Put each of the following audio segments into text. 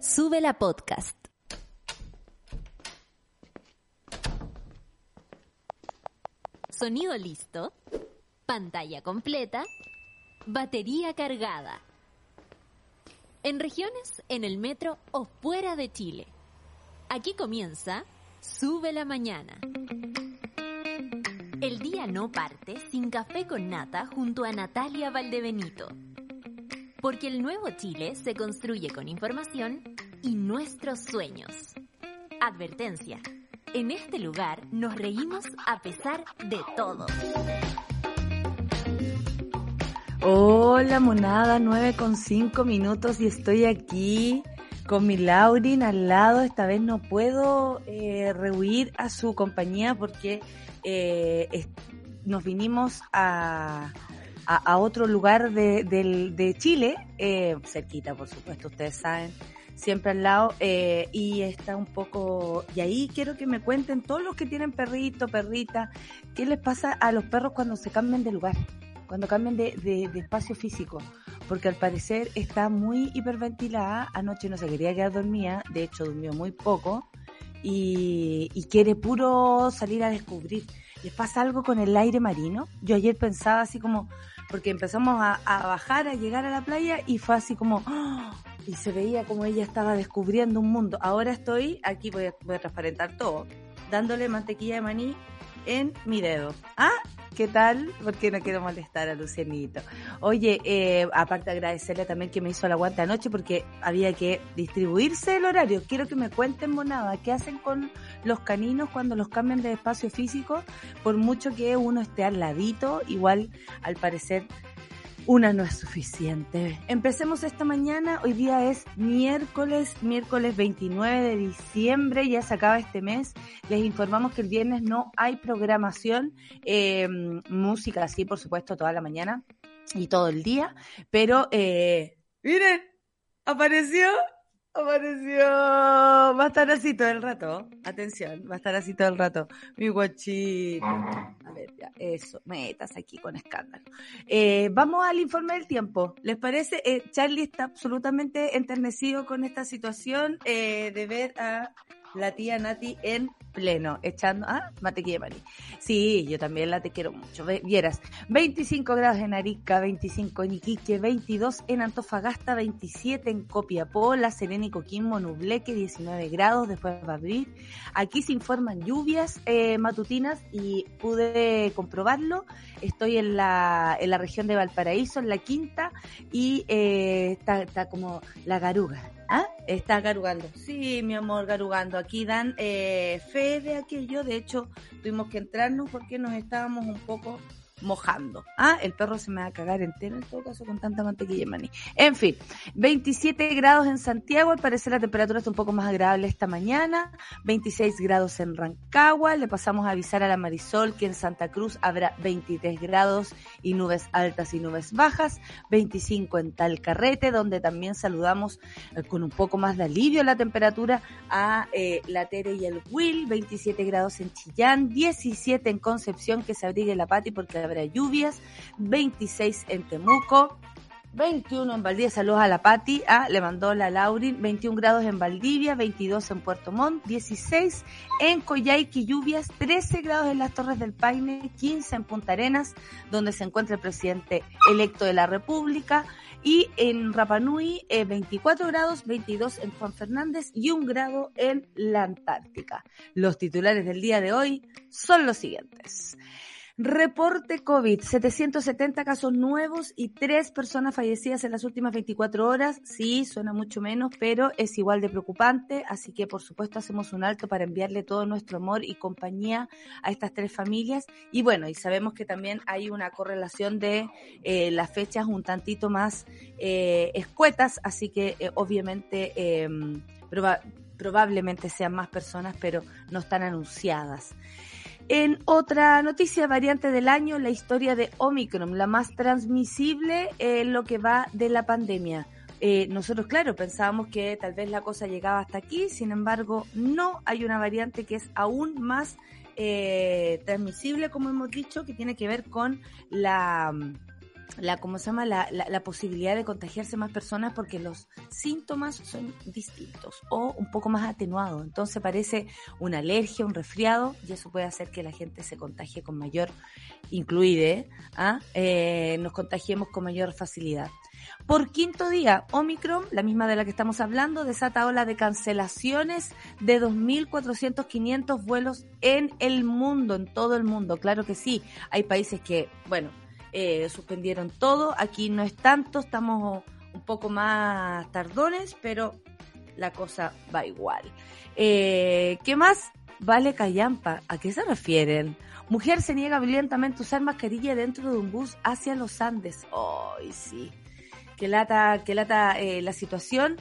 Sube la podcast. Sonido listo. Pantalla completa. Batería cargada. En regiones, en el metro o fuera de Chile. Aquí comienza Sube la mañana. El día no parte sin café con nata junto a Natalia Valdebenito. Porque el nuevo Chile se construye con información y nuestros sueños. Advertencia. En este lugar nos reímos a pesar de todo. Hola, monada, 9 con 5 minutos y estoy aquí con mi Laurin al lado. Esta vez no puedo eh, rehuir a su compañía porque eh, nos vinimos a, a, otro lugar de, de Chile, eh, cerquita, por supuesto, ustedes saben, siempre al lado, eh, y está un poco, y ahí quiero que me cuenten todos los que tienen perrito, perrita, ¿qué les pasa a los perros cuando se cambian de lugar? cuando cambian de, de, de, espacio físico, porque al parecer está muy hiperventilada, anoche no se quería quedar dormida, de hecho durmió muy poco, y, y quiere puro salir a descubrir. ¿Les pasa algo con el aire marino? Yo ayer pensaba así como, porque empezamos a, bajar, a llegar a la playa y fue así como, ¡oh! y se veía como ella estaba descubriendo un mundo. Ahora estoy, aquí voy a, voy a transparentar todo, dándole mantequilla de maní en mi dedo. Ah, ¿qué tal? Porque no quiero molestar a Lucianito. Oye, eh, aparte de agradecerle también que me hizo la aguante anoche porque había que distribuirse el horario. Quiero que me cuenten, monada, ¿qué hacen con los caninos cuando los cambian de espacio físico? Por mucho que uno esté al ladito, igual al parecer una no es suficiente. Empecemos esta mañana. Hoy día es miércoles, miércoles 29 de diciembre. Ya se acaba este mes. Les informamos que el viernes no hay programación. Eh, música, sí, por supuesto, toda la mañana y todo el día. Pero, eh, miren, apareció Apareció. Va a estar así todo el rato. Atención, va a estar así todo el rato. Mi guachito. A ver, ya, eso. Metas aquí con escándalo. Eh, vamos al informe del tiempo. ¿Les parece? Eh, Charlie está absolutamente enternecido con esta situación eh, de ver a la tía Nati en pleno, echando, ah, mantequilla de maní. Sí, yo también la te quiero mucho. Vieras, 25 grados en Arica, 25 en Iquique, 22 en Antofagasta, 27 en Copiapó, La Serena y Coquimbo, Nubleque, 19 grados, después va a. Aquí se informan lluvias eh, matutinas y pude comprobarlo. Estoy en la, en la región de Valparaíso, en la quinta, y eh, está, está como la garuga ¿Ah? Está garugando. Sí, mi amor, garugando. Aquí dan eh, fe de aquello. De hecho, tuvimos que entrarnos porque nos estábamos un poco mojando. Ah, el perro se me va a cagar entero en todo caso con tanta mantequilla y maní. En fin, 27 grados en Santiago, al parecer la temperatura está un poco más agradable esta mañana, 26 grados en Rancagua, le pasamos a avisar a la Marisol que en Santa Cruz habrá 23 grados y nubes altas y nubes bajas, 25 en Talcarrete, donde también saludamos eh, con un poco más de alivio la temperatura a eh, la Tere y el Will, 27 grados en Chillán, 17 en Concepción, que se abrigue la Pati porque habrá lluvias, 26 en Temuco, 21 en Valdivia, saludos a la Pati, ah, le mandó la Laurin, 21 grados en Valdivia, 22 en Puerto Montt, 16 en Coyhaique, lluvias, 13 grados en las Torres del Paine, 15 en Punta Arenas, donde se encuentra el presidente electo de la República, y en Rapanui, eh, 24 grados, 22 en Juan Fernández y un grado en la Antártica. Los titulares del día de hoy son los siguientes. Reporte COVID, 770 casos nuevos y tres personas fallecidas en las últimas 24 horas. Sí, suena mucho menos, pero es igual de preocupante, así que por supuesto hacemos un alto para enviarle todo nuestro amor y compañía a estas tres familias. Y bueno, y sabemos que también hay una correlación de eh, las fechas un tantito más eh, escuetas, así que eh, obviamente proba probablemente sean más personas, pero no están anunciadas. En otra noticia, variante del año, la historia de Omicron, la más transmisible en lo que va de la pandemia. Eh, nosotros, claro, pensábamos que tal vez la cosa llegaba hasta aquí, sin embargo, no, hay una variante que es aún más eh, transmisible, como hemos dicho, que tiene que ver con la la, ¿cómo se llama? La, la, posibilidad de contagiarse más personas porque los síntomas son distintos o un poco más atenuados. Entonces parece una alergia, un resfriado y eso puede hacer que la gente se contagie con mayor, incluide, ¿ah? eh, nos contagiemos con mayor facilidad. Por quinto día, Omicron, la misma de la que estamos hablando, desata ola de cancelaciones de 2.400, 500 vuelos en el mundo, en todo el mundo. Claro que sí, hay países que, bueno, eh, suspendieron todo. Aquí no es tanto, estamos un poco más tardones, pero la cosa va igual. Eh, ¿Qué más? Vale Callampa, ¿a qué se refieren? Mujer se niega violentamente a usar mascarilla dentro de un bus hacia los Andes. ¡Ay, sí! Que lata, que lata eh, la situación.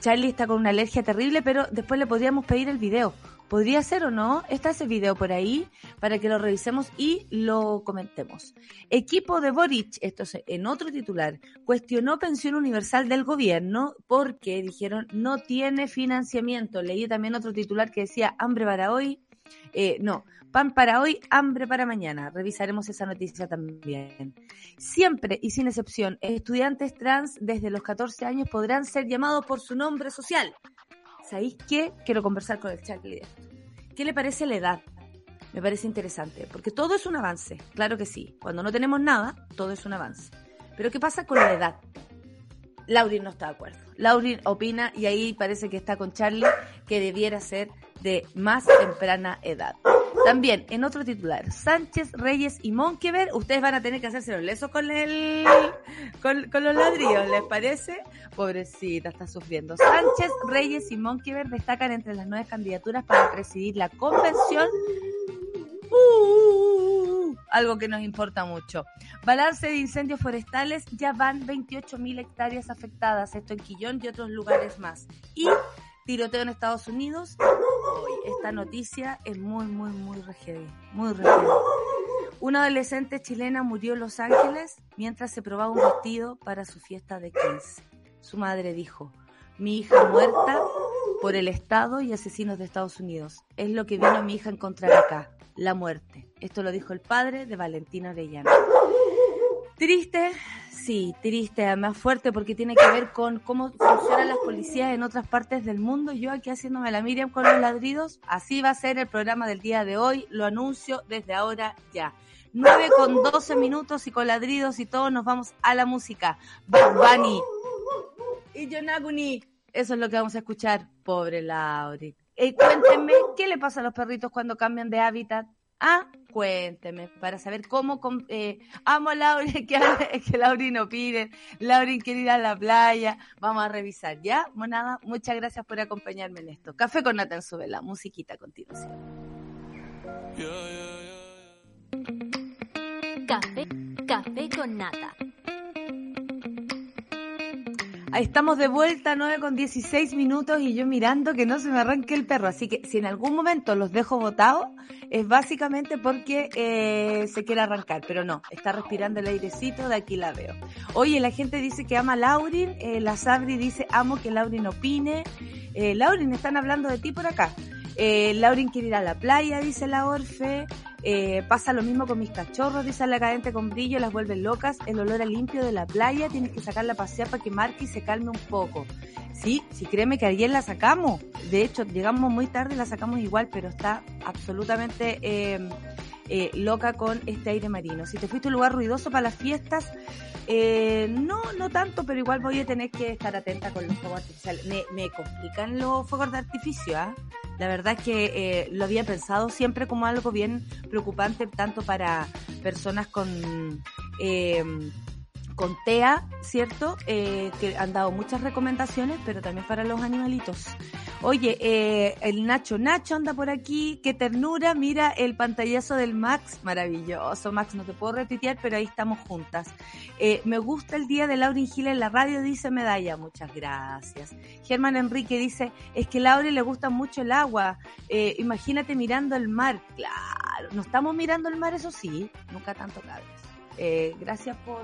Charlie está con una alergia terrible, pero después le podríamos pedir el video ¿Podría ser o no? Está ese video por ahí para que lo revisemos y lo comentemos. Equipo de Boric, esto es en otro titular, cuestionó pensión universal del gobierno porque dijeron no tiene financiamiento. Leí también otro titular que decía hambre para hoy. Eh, no, pan para hoy, hambre para mañana. Revisaremos esa noticia también. Siempre y sin excepción, estudiantes trans desde los 14 años podrán ser llamados por su nombre social. ¿Sabéis qué? Quiero conversar con el Charlie. ¿Qué le parece la edad? Me parece interesante, porque todo es un avance, claro que sí. Cuando no tenemos nada, todo es un avance. Pero ¿qué pasa con la edad? Laurin no está de acuerdo. Laurin opina, y ahí parece que está con Charlie, que debiera ser de más temprana edad. También, en otro titular, Sánchez, Reyes y Monkever, ustedes van a tener que hacerse los lesos con el con, los ladrillos, ¿les parece? Pobrecita, está sufriendo. Sánchez, Reyes y Monkever destacan entre las nueve candidaturas para presidir la convención. Uh, algo que nos importa mucho. Balance de incendios forestales, ya van 28.000 hectáreas afectadas, esto en Quillón y otros lugares más. Y tiroteo en Estados Unidos. Esta noticia es muy, muy, muy regida, muy. Una adolescente chilena murió en Los Ángeles mientras se probaba un vestido para su fiesta de 15. Su madre dijo, mi hija muerta por el Estado y asesinos de Estados Unidos. Es lo que vino mi hija a encontrar acá, la muerte. Esto lo dijo el padre de Valentina Orellana. Triste, Sí, triste, además fuerte porque tiene que ver con cómo funcionan las policías en otras partes del mundo. Yo aquí haciéndome la Miriam con los ladridos. Así va a ser el programa del día de hoy. Lo anuncio desde ahora ya. 9 con 12 minutos y con ladridos y todos nos vamos a la música. Bad Bunny y Yonaguni. Eso es lo que vamos a escuchar. Pobre Lauri. Eh, cuéntenme, ¿qué le pasa a los perritos cuando cambian de hábitat? Ah, cuénteme, para saber cómo... Eh, amo a Laurin, que, que Laurin no pide, Laurin quiere ir a la playa, vamos a revisar, ¿ya? Monada, muchas gracias por acompañarme en esto. Café con Nata en su vela, musiquita a continuación. Café, café con Nata. Estamos de vuelta, 9 con 16 minutos y yo mirando que no se me arranque el perro. Así que si en algún momento los dejo botados, es básicamente porque eh, se quiere arrancar. Pero no, está respirando el airecito, de aquí la veo. Oye, la gente dice que ama Laurin, eh, la Sabri dice amo que Laurin opine. Eh, Laurin, están hablando de ti por acá. Eh, Laurin quiere ir a la playa, dice la Orfe. Eh, pasa lo mismo con mis cachorros, dice la cadente con brillo, las vuelven locas. El olor a limpio de la playa, tienes que sacarla a pasear para que marque y se calme un poco. Sí, sí, créeme que ayer la sacamos. De hecho, llegamos muy tarde y la sacamos igual, pero está absolutamente eh, eh, loca con este aire marino. Si te fuiste a un lugar ruidoso para las fiestas, eh, no, no tanto, pero igual voy a tener que estar atenta con los fuegos artificiales. Me, complican los fuegos de artificio, ¿ah? La verdad es que eh, lo había pensado siempre como algo bien preocupante, tanto para personas con eh, con TEA, ¿cierto? Eh, que han dado muchas recomendaciones, pero también para los animalitos. Oye, eh, el Nacho Nacho anda por aquí, qué ternura, mira el pantallazo del Max, maravilloso, Max, no te puedo repitear, pero ahí estamos juntas. Eh, me gusta el día de Laurin Gil en la radio, dice Medalla, muchas gracias. Germán Enrique dice, es que a le gusta mucho el agua, imagínate mirando el mar, claro, no estamos mirando el mar, eso sí, nunca tanto cabres. gracias por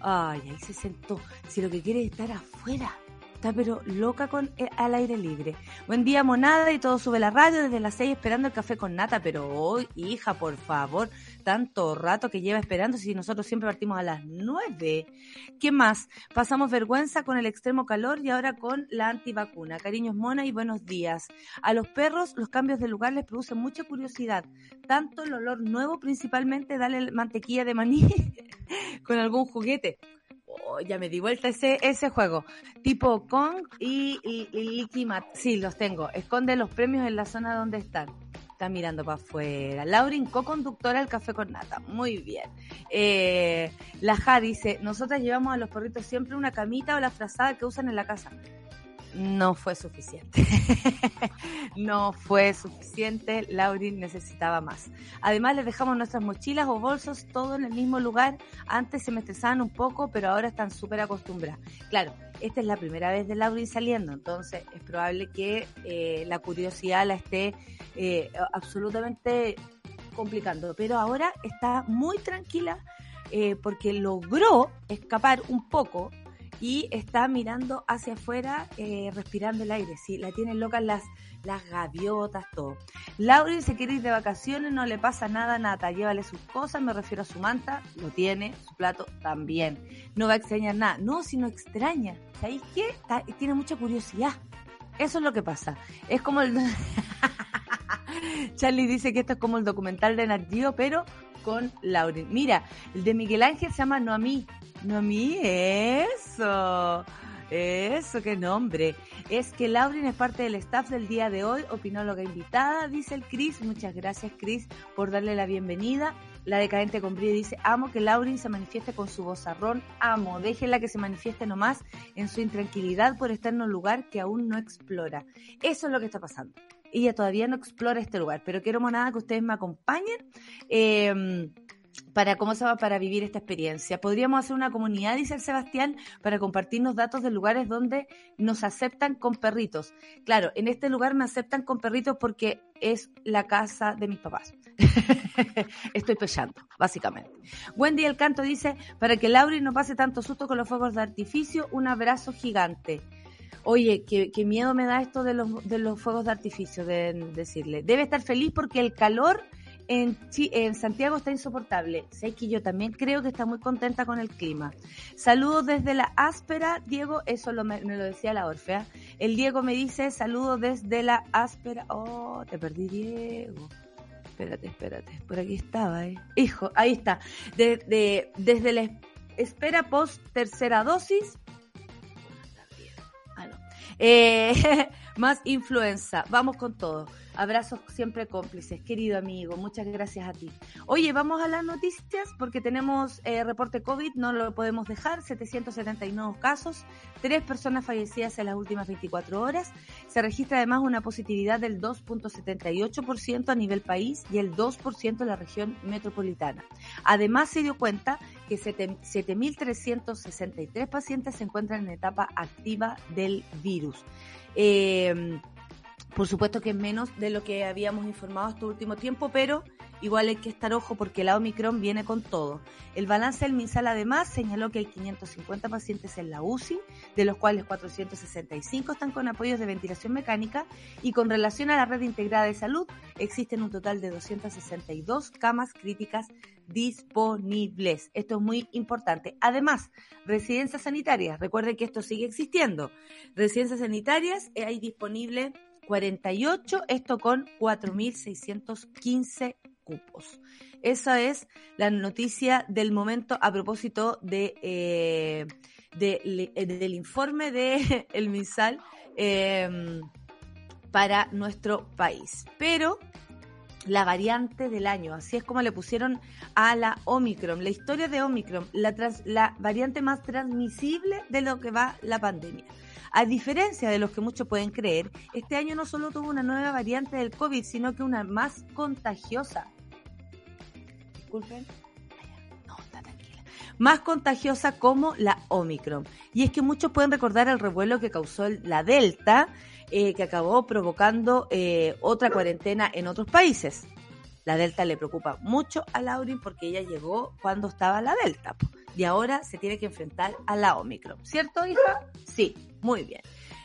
Ay, ahí se sentó. Si lo que quiere es estar afuera. Está pero loca con eh, al aire libre. Buen día, monada, y todo sube la radio desde las seis esperando el café con nata. Pero hoy, hija, por favor, tanto rato que lleva esperando si nosotros siempre partimos a las nueve? ¿Qué más? Pasamos vergüenza con el extremo calor y ahora con la antivacuna. Cariños mona y buenos días. A los perros los cambios de lugar les producen mucha curiosidad. Tanto el olor nuevo, principalmente dale mantequilla de maní con algún juguete. Oh, ya me di vuelta ese, ese juego. Tipo Kong y, y, y Sí, los tengo. Esconde los premios en la zona donde están. Está mirando para afuera. Laurin, co-conductora del Café con Nata. Muy bien. Eh, la Ja dice, nosotras llevamos a los perritos siempre una camita o la frazada que usan en la casa no fue suficiente. no fue suficiente. Laurin necesitaba más. Además, les dejamos nuestras mochilas o bolsos todo en el mismo lugar. Antes se me estresaban un poco, pero ahora están súper acostumbradas. Claro, esta es la primera vez de Laurin saliendo, entonces es probable que eh, la curiosidad la esté eh, absolutamente complicando. Pero ahora está muy tranquila eh, porque logró escapar un poco y está mirando hacia afuera, eh, respirando el aire. Sí, la tienen locas las, las gaviotas, todo. Lauren se quiere ir de vacaciones, no le pasa nada, nada. Llévale sus cosas, me refiero a su manta, lo tiene, su plato también. No va a extrañar nada. No, si no extraña. ¿Sabéis qué? tiene mucha curiosidad. Eso es lo que pasa. Es como el. Charlie dice que esto es como el documental de Nat pero con Lauren. Mira, el de Miguel Ángel se llama No a mí, no eso. Eso, qué nombre. Es que Laurin es parte del staff del día de hoy, opinóloga invitada, dice el Cris. Muchas gracias, Cris, por darle la bienvenida. La decadente brillo dice, amo que Laurin se manifieste con su vozarrón, amo, déjenla que se manifieste nomás en su intranquilidad por estar en un lugar que aún no explora. Eso es lo que está pasando. Ella todavía no explora este lugar, pero quiero nada que ustedes me acompañen. Eh, para cómo se va para vivir esta experiencia. Podríamos hacer una comunidad, dice el Sebastián, para compartirnos datos de lugares donde nos aceptan con perritos. Claro, en este lugar me aceptan con perritos porque es la casa de mis papás. Estoy pechando, básicamente. Wendy El Canto dice, para que Lauri no pase tanto susto con los fuegos de artificio, un abrazo gigante. Oye, qué, miedo me da esto de los, de los fuegos de artificio, de decirle. Debe estar feliz porque el calor en, en Santiago está insoportable. Sé que yo también creo que está muy contenta con el clima. Saludos desde la áspera, Diego, eso lo, me, lo decía la Orfea. El Diego me dice, saludos desde la áspera. Oh, te perdí, Diego. Espérate, espérate. Por aquí estaba, ¿eh? Hijo, ahí está. De, desde la espera post tercera dosis. Eh, más influenza. Vamos con todo. Abrazos siempre cómplices, querido amigo, muchas gracias a ti. Oye, vamos a las noticias porque tenemos eh, reporte COVID, no lo podemos dejar, 779 casos, tres personas fallecidas en las últimas 24 horas. Se registra además una positividad del 2.78% a nivel país y el 2% en la región metropolitana. Además se dio cuenta que 7.363 pacientes se encuentran en etapa activa del virus. Eh, por supuesto que es menos de lo que habíamos informado este último tiempo, pero igual hay que estar ojo porque la Omicron viene con todo. El balance del MinSal además señaló que hay 550 pacientes en la UCI, de los cuales 465 están con apoyos de ventilación mecánica y con relación a la red integrada de salud existen un total de 262 camas críticas disponibles. Esto es muy importante. Además, residencias sanitarias, recuerden que esto sigue existiendo. Residencias sanitarias eh, hay disponible 48, esto con 4.615 cupos. Esa es la noticia del momento a propósito de, eh, eh, del informe de el MISAL em, para nuestro país. Pero la variante del año, así es como le pusieron a la Omicron, la historia de Omicron, la, la variante más transmisible de lo que va la pandemia. A diferencia de los que muchos pueden creer, este año no solo tuvo una nueva variante del COVID, sino que una más contagiosa. Disculpen. No, está tranquila. Más contagiosa como la Omicron. Y es que muchos pueden recordar el revuelo que causó la Delta, eh, que acabó provocando eh, otra cuarentena en otros países. La Delta le preocupa mucho a Laurin porque ella llegó cuando estaba la Delta y ahora se tiene que enfrentar a la Omicron. ¿Cierto, hija? Sí, muy bien.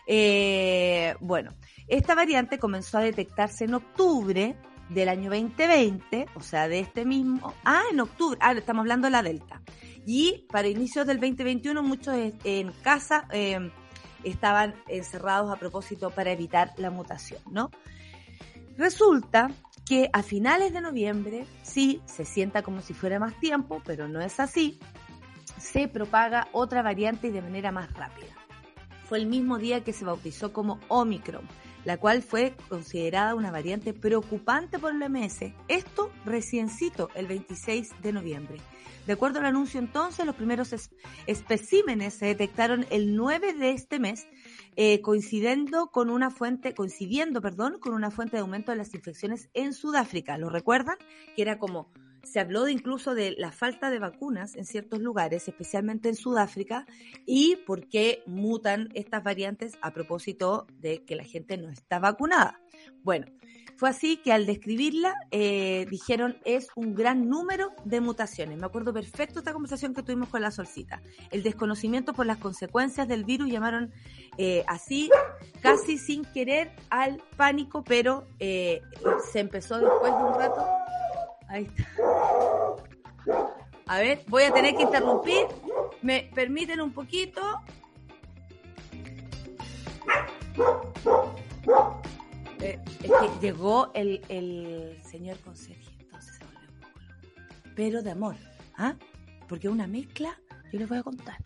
Eh, bueno, esta variante comenzó a detectarse en octubre del año 2020, o sea, de este mismo, ah, en octubre, ah, estamos hablando de la Delta. Y para inicios del 2021 muchos en casa eh, estaban encerrados a propósito para evitar la mutación, ¿no? Resulta que a finales de noviembre, sí, se sienta como si fuera más tiempo, pero no es así, se propaga otra variante y de manera más rápida. Fue el mismo día que se bautizó como Omicron, la cual fue considerada una variante preocupante por el OMS. Esto reciencito el 26 de noviembre. De acuerdo al anuncio entonces, los primeros especímenes se detectaron el 9 de este mes, eh, coincidiendo con una fuente, coincidiendo, perdón, con una fuente de aumento de las infecciones en Sudáfrica. ¿Lo recuerdan? Que era como se habló de incluso de la falta de vacunas en ciertos lugares, especialmente en Sudáfrica, y por qué mutan estas variantes a propósito de que la gente no está vacunada. Bueno, fue así que al describirla eh, dijeron es un gran número de mutaciones. Me acuerdo perfecto esta conversación que tuvimos con la solcita. El desconocimiento por las consecuencias del virus llamaron eh, así, casi sin querer, al pánico, pero eh, se empezó después de un rato. Ahí está. A ver, voy a tener que interrumpir. ¿Me permiten un poquito? Eh, es que llegó el, el señor conserje, entonces se volvió un poco. Pero de amor, ¿ah? Porque una mezcla, yo les voy a contar,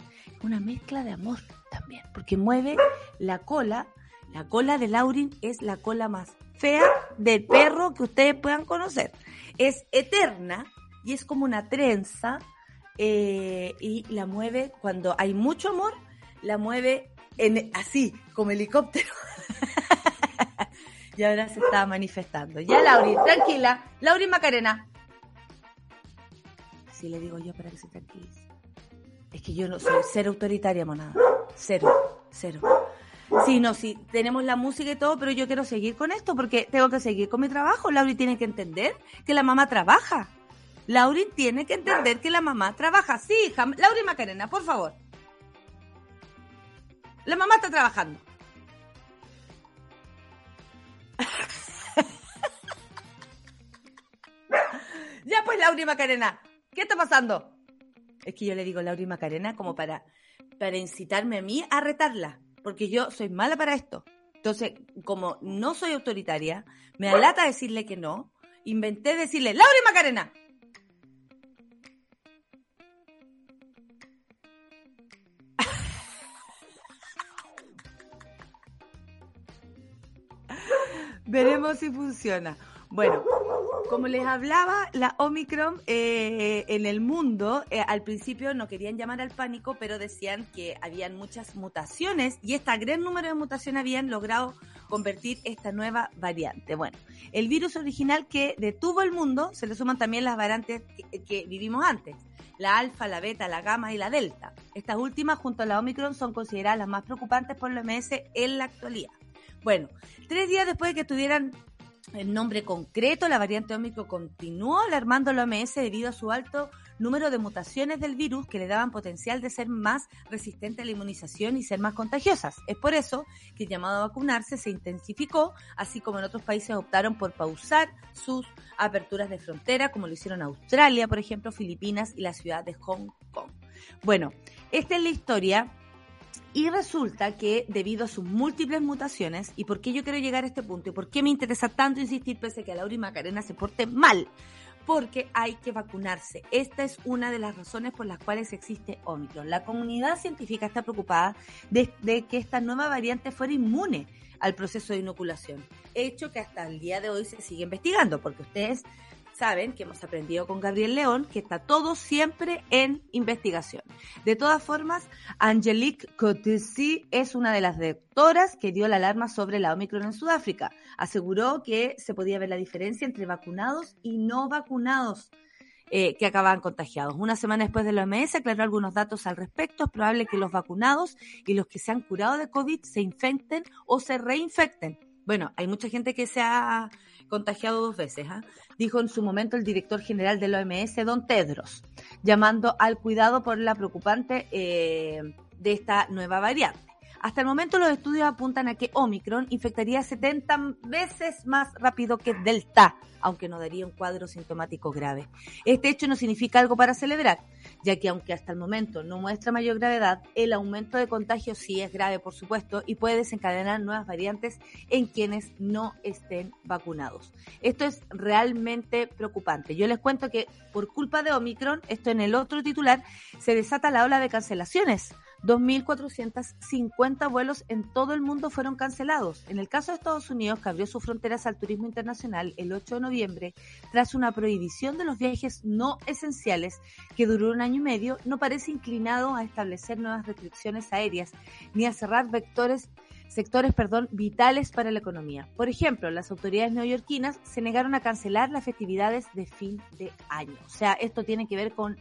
una mezcla de amor también, porque mueve la cola, la cola de Laurin es la cola más fea del perro que ustedes puedan conocer. Es eterna y es como una trenza eh, y la mueve cuando hay mucho amor, la mueve así, como helicóptero. y ahora se está manifestando. Ya, Lauri, tranquila. Lauri Macarena. Así le digo yo para que se tranquilice. Es que yo no soy cero autoritaria, monada. Cero, cero. Sí, no, sí, tenemos la música y todo, pero yo quiero seguir con esto porque tengo que seguir con mi trabajo. Lauri tiene que entender que la mamá trabaja. Lauri tiene que entender que la mamá trabaja. Sí, hija. Lauri Macarena, por favor. La mamá está trabajando. ya pues, Lauri Macarena, ¿qué está pasando? Es que yo le digo Lauri Macarena como para, para incitarme a mí a retarla, porque yo soy mala para esto. Entonces, como no soy autoritaria, me alata decirle que no, inventé decirle, Lauri Macarena. Veremos si funciona. Bueno, como les hablaba, la Omicron eh, en el mundo, eh, al principio no querían llamar al pánico, pero decían que habían muchas mutaciones y este gran número de mutaciones habían logrado convertir esta nueva variante. Bueno, el virus original que detuvo el mundo, se le suman también las variantes que, vivimos antes, la alfa, la beta, la gamma y la delta. Estas últimas, junto a la Omicron, son consideradas las más preocupantes por la OMS en la actualidad. Bueno, tres días después de que tuvieran el nombre concreto, la variante Omicron continuó alarmando a la OMS debido a su alto número de mutaciones del virus que le daban potencial de ser más resistente a la inmunización y ser más contagiosas. Es por eso que el llamado a vacunarse se intensificó, así como en otros países optaron por pausar sus aperturas de frontera, como lo hicieron Australia, por ejemplo, Filipinas y la ciudad de Hong Kong. Bueno, esta es la historia y resulta que debido a sus múltiples mutaciones, y por qué yo quiero llegar a este punto, y por qué me interesa tanto insistir pese a que Laura y Macarena se porte mal, porque hay que vacunarse. Esta es una de las razones por las cuales existe Omicron. La comunidad científica está preocupada de, de que esta nueva variante fuera inmune al proceso de inoculación, hecho que hasta el día de hoy se sigue investigando, porque ustedes saben que hemos aprendido con Gabriel León que está todo siempre en investigación. De todas formas, Angelique Coetzee es una de las doctoras que dio la alarma sobre la Omicron en Sudáfrica. Aseguró que se podía ver la diferencia entre vacunados y no vacunados. Eh, que acababan contagiados. Una semana después de la OMS aclaró algunos datos al respecto. Es probable que los vacunados y los que se han curado de COVID se infecten o se reinfecten. Bueno, hay mucha gente que se ha contagiado dos veces, ¿ah? dijo en su momento el director general de la OMS, don Tedros, llamando al cuidado por la preocupante eh, de esta nueva variante. Hasta el momento los estudios apuntan a que Omicron infectaría 70 veces más rápido que Delta, aunque no daría un cuadro sintomático grave. Este hecho no significa algo para celebrar, ya que aunque hasta el momento no muestra mayor gravedad, el aumento de contagios sí es grave, por supuesto, y puede desencadenar nuevas variantes en quienes no estén vacunados. Esto es realmente preocupante. Yo les cuento que por culpa de Omicron, esto en el otro titular, se desata la ola de cancelaciones 2.450 vuelos en todo el mundo fueron cancelados. En el caso de Estados Unidos, que abrió sus fronteras al turismo internacional el 8 de noviembre, tras una prohibición de los viajes no esenciales que duró un año y medio, no parece inclinado a establecer nuevas restricciones aéreas ni a cerrar vectores sectores vitales para la economía. Por ejemplo, las autoridades neoyorquinas se negaron a cancelar las festividades de fin de año. O sea, esto tiene que ver con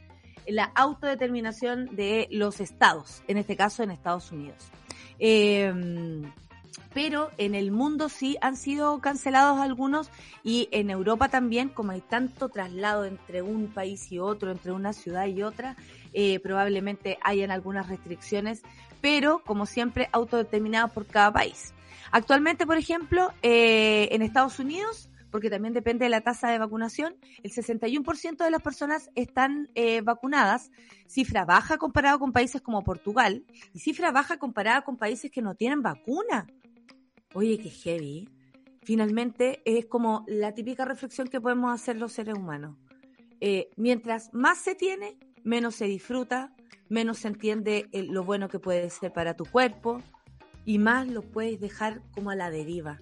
la autodeterminación de los estados, en este caso en Estados Unidos. Em, pero en el mundo sí han sido cancelados algunos y en Europa también, como hay tanto traslado entre un país y otro, entre una ciudad y otra, eh, probablemente hayan algunas restricciones, pero como siempre autodeterminadas por cada país. Actualmente, por ejemplo, eh, en Estados Unidos porque también depende de la tasa de vacunación, el 61% de las personas están eh, vacunadas, cifra baja comparado con países como Portugal y cifra baja comparada con países que no tienen vacuna. Oye, qué heavy. Finalmente es como la típica reflexión que podemos hacer los seres humanos. Eh, mientras más se tiene, menos se disfruta, menos se entiende eh, lo bueno que puede ser para tu cuerpo y más lo puedes dejar como a la deriva.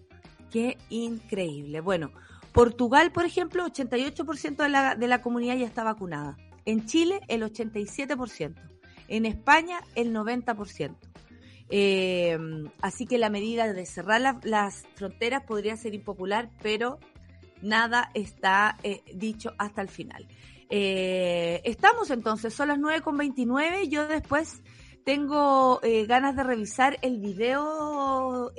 Qué increíble. Bueno, Portugal, por ejemplo, 88% de la, de la comunidad ya está vacunada. En Chile, el 87%. En España, el 90%. Eh, así que la medida de cerrar las fronteras podría ser impopular, pero nada está eh, dicho hasta el final. Eh, estamos entonces, son las 9.29. Yo después tengo ganas de revisar el video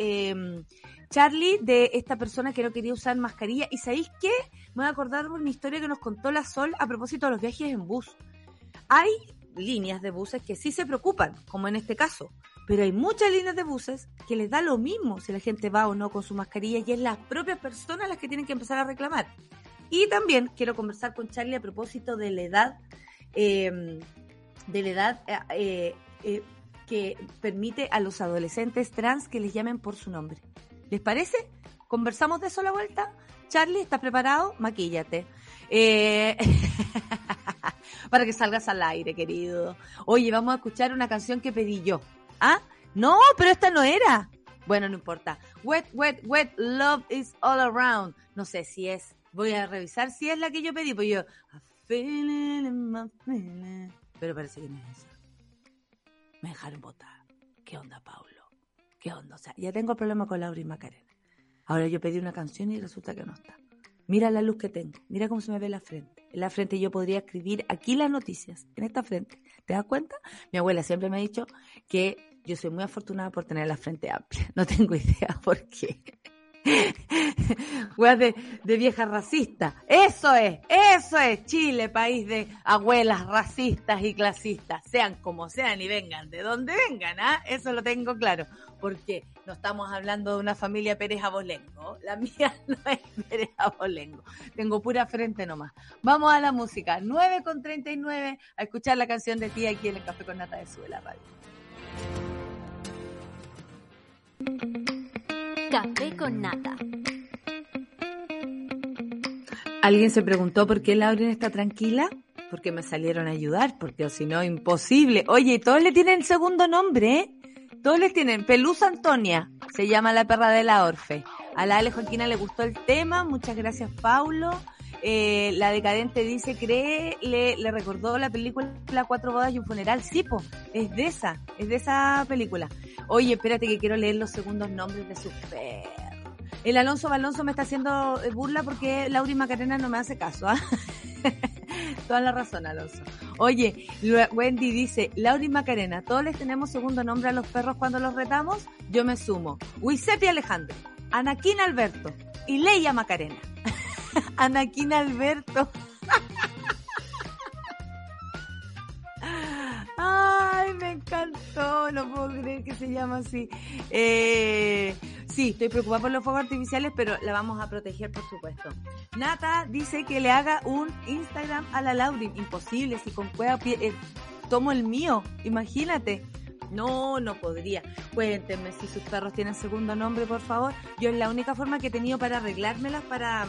Charlie, de esta persona que no quería usar mascarilla. ¿Y sabéis qué? Me voy a acordar de una historia que nos contó la Sol a propósito de los viajes en bus. Hay líneas de buses que sí se preocupan, como en este caso, pero hay muchas líneas de buses que les da lo mismo si la gente va o no con su mascarilla y es las propias personas las que tienen que empezar a reclamar. Y también quiero conversar con Charlie a propósito de la edad, em, de la edad eh, eh, que permite a los adolescentes trans que les llamen por su nombre. ¿Les parece? ¿Conversamos de eso a la vuelta? Charlie, ¿estás preparado? Maquíllate. Eh, para que salgas al aire, querido. Oye, vamos a escuchar una canción que pedí yo. ¿Ah? No, pero esta no era. Bueno, no importa. Wet, wet, wet, love is all around. No sé si es. Voy a revisar si es la que yo pedí. Pues yo. Pero parece que no es esa. Me dejaron votar. ¿Qué onda, Paulo? ¿Qué onda? O sea, ya tengo problema con Laura y Macarena. Ahora yo pedí una canción y resulta que no está. Mira la luz que tengo, mira cómo se me ve la frente. En la frente yo podría escribir aquí las noticias, en esta frente. ¿Te das cuenta? Mi abuela siempre me ha dicho que yo soy muy afortunada por tener la frente amplia. No tengo idea por qué. Weas de, de vieja racista. Eso es, eso es Chile, país de abuelas racistas y clasistas. Sean como sean y vengan de donde vengan, ¿ah? Eso lo tengo claro. Porque no estamos hablando de una familia Pérez Abolengo. La mía no es Pérez Abolengo. Tengo pura frente nomás. Vamos a la música. 9 con 39 a escuchar la canción de ti aquí en el Café con Nata de Sube la. Café con nata. ¿Alguien se preguntó por qué Lauren está tranquila? Porque me salieron a ayudar, porque si no, imposible. Oye, todos le tienen segundo nombre, ¿eh? Todos le tienen. Pelusa Antonia, se llama la perra de la Orfe. A la Ale Joaquina le gustó el tema, muchas gracias Paulo. Eh, la decadente dice, cree, le, le recordó la película Cuatro bodas y un funeral. Sí, po, es de esa, es de esa película. Oye, espérate que quiero leer los segundos nombres de sus perros. El Alonso Balonso me está haciendo eh, burla porque Laura Macarena no me hace caso. ¿ah? Toda la razón, Alonso. Oye, Wendy dice, Laura Macarena, todos les tenemos segundo nombre a los perros cuando los retamos. Yo me sumo. Uisepi Alejandro, Anaquín Alberto y Leia Macarena. Anaquín Alberto. Me encantó, no puedo creer que se llama así. Eh, sí, estoy preocupada por los fuegos artificiales, pero la vamos a proteger, por supuesto. Nata dice que le haga un Instagram a la Laurin. Imposible, si con cueva eh, tomo el mío, imagínate. No, no podría. Cuéntenme si sus perros tienen segundo nombre, por favor. Yo es la única forma que he tenido para arreglármelas, para,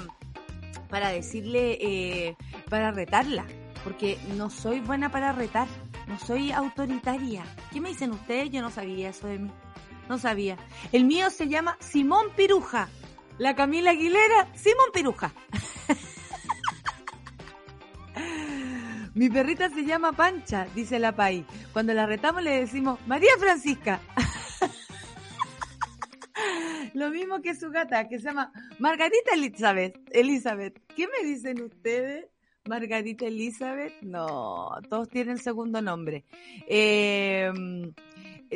para decirle, eh, para retarla. Porque no soy buena para retar. No soy autoritaria. ¿Qué me dicen ustedes? Yo no sabía eso de mí. No sabía. El mío se llama Simón Piruja. La Camila Aguilera, Simón Piruja. Mi perrita se llama Pancha, dice la Pai. Cuando la retamos le decimos María Francisca. Lo mismo que su gata, que se llama Margarita Elizabeth. Elizabeth. ¿Qué me dicen ustedes? Margarita Elizabeth, no, todos tienen segundo nombre. Eh,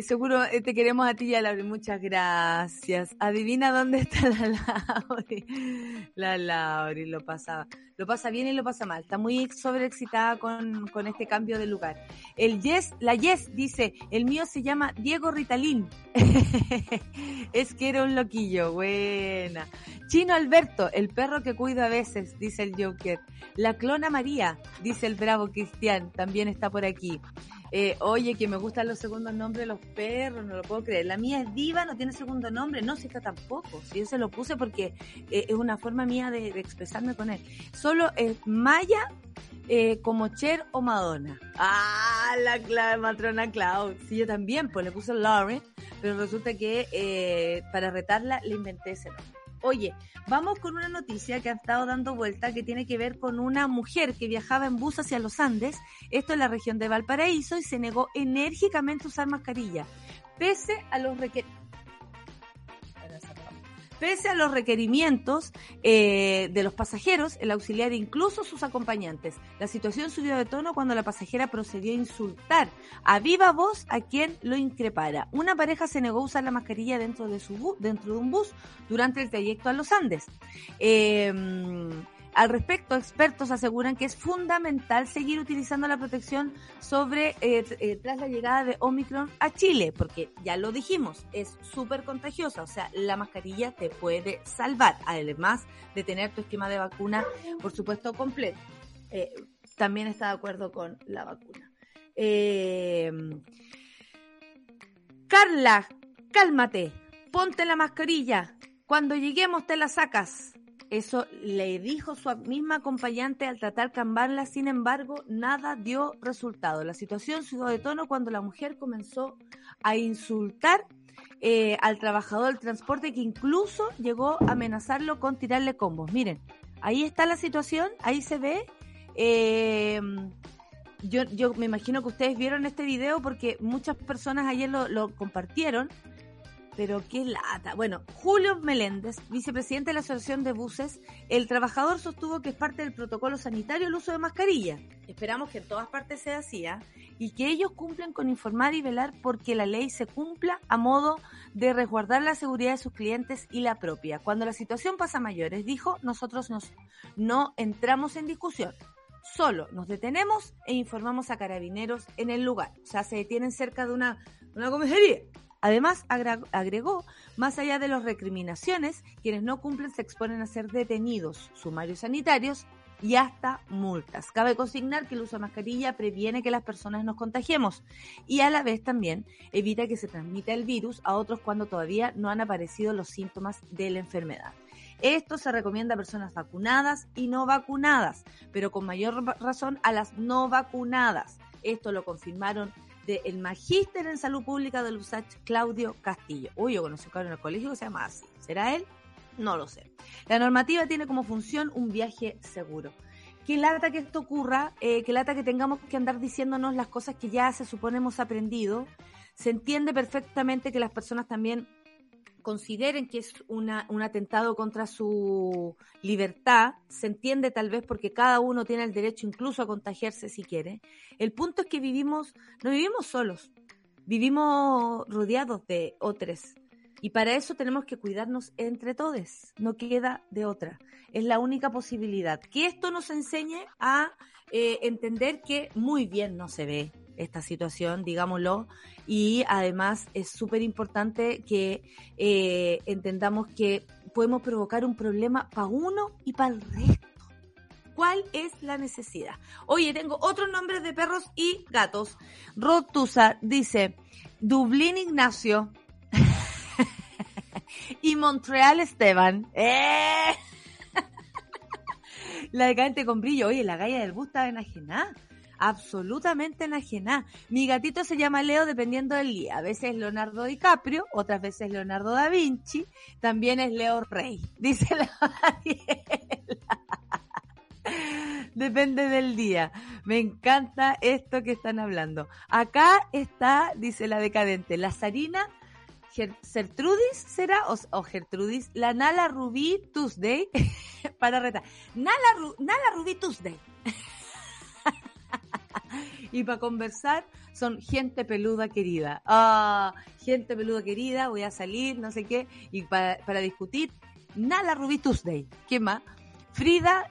seguro eh, te queremos a ti y a Laura, muchas gracias. Adivina dónde está la Lauri. La Lauri lo pasa, lo pasa bien y lo pasa mal. Está muy sobreexcitada con, con este cambio de lugar. El Yes, la Yes dice, el mío se llama Diego Ritalín. es que era un loquillo, buena. Chino Alberto, el perro que cuida a veces, dice el Joker. La clona María, dice el bravo Cristian, también está por aquí. Eh, oye, que me gustan los segundos nombres de los perros, no lo puedo creer. La mía es diva, no tiene segundo nombre, no, si está tampoco. Si yo se lo puse porque eh, es una forma mía de, expresarme con él. Solo es Maya, eh, como Cher o Madonna. Ah, la, la matrona Cloud. Sí, yo también, pues le puse Lauren, pero resulta que para retarla le inventé ese nombre. Oye, vamos con una noticia que ha estado dando vuelta que tiene que ver con una mujer que viajaba en bus hacia los Andes, esto en la región de Valparaíso, y se negó enérgicamente a usar mascarilla, pese a los requerimientos Pese a los requerimientos eh, de los pasajeros, el auxiliar e incluso sus acompañantes. La situación subió de tono cuando la pasajera procedió a insultar a viva voz a quien lo increpara. Una pareja se negó a usar la mascarilla dentro de, su dentro de un bus durante el trayecto a los Andes. Eh, al respecto, expertos aseguran que es fundamental seguir utilizando la protección sobre eh, eh, tras la llegada de Omicron a Chile, porque ya lo dijimos, es súper contagiosa, o sea, la mascarilla te puede salvar, además de tener tu esquema de vacuna, por supuesto, completo. Eh, también está de acuerdo con la vacuna. Carla, cálmate, ponte la mascarilla. Cuando lleguemos te la sacas. Eso le dijo su misma acompañante al tratar cambiarla, sin embargo, nada dio resultado. La situación subió de tono cuando la mujer comenzó a insultar eh, al trabajador del transporte que incluso llegó a amenazarlo con tirarle combos. Miren, ahí está la situación, ahí se ve. Eh, yo, yo me imagino que ustedes vieron este video porque muchas personas ayer lo, lo compartieron pero qué lata. Bueno, Julio Meléndez, vicepresidente de la Asociación de Buses, el trabajador sostuvo que es parte del protocolo sanitario el uso de mascarilla. Esperamos que en todas partes sea así, ¿ah? y que ellos cumplen con informar y velar porque la ley se cumpla a modo de resguardar la seguridad de sus clientes y la propia. Cuando la situación pasa mayores, dijo, nosotros nos, no entramos en discusión. Solo nos detenemos e informamos a carabineros en el lugar. O sea, se detienen cerca de una, una comisaría Además, agregó, más allá de las recriminaciones, quienes no cumplen se exponen a ser detenidos, sumarios sanitarios y hasta multas. Cabe consignar que el uso de mascarilla previene que las personas nos contagiemos y a la vez también evita que se transmita el virus a otros cuando todavía no han aparecido los síntomas de la enfermedad. Esto se recomienda a personas vacunadas y no vacunadas, pero con mayor razón a las no vacunadas. Esto lo confirmaron el Magíster en Salud Pública del USACH, Claudio Castillo. Uy, yo conocí a en el colegio que se llama así. ¿Será él? No lo sé. La normativa tiene como función un viaje seguro. Qué lata que esto ocurra, eh, qué lata que tengamos que andar diciéndonos las cosas que ya se supone hemos aprendido. Se entiende perfectamente que las personas también consideren que es una, un atentado contra su libertad, se entiende tal vez porque cada uno tiene el derecho incluso a contagiarse si quiere. El punto es que vivimos, no vivimos solos, vivimos rodeados de otros. Y para eso tenemos que cuidarnos entre todos, no queda de otra. Es la única posibilidad. Que esto nos enseñe a eh, entender que muy bien no se ve, esta situación, digámoslo, y además es súper importante que eh, entendamos que podemos provocar un problema para uno y para el resto. ¿Cuál es la necesidad? Oye, tengo otros nombres de perros y gatos. Rotusa dice, Dublín Ignacio y Montreal Esteban. ¡Eh! la decadente con brillo. Oye, la galla del bus está enajenada. Absolutamente enajenada. Mi gatito se llama Leo dependiendo del día. A veces es Leonardo DiCaprio, otras veces Leonardo da Vinci, también es Leo Rey, dice la Depende del día. Me encanta esto que están hablando. Acá está, dice la decadente, la Sarina Gertrudis será o, Gertrudis, la Nala Rubí Tuesday para retar. Nala, Nala Rubí Tuesday. Y para conversar son gente peluda querida. Ah, gente peluda querida, voy a salir, no sé qué, y para, para discutir, Nala Rubí Tuesday. ¿Qué más? Frida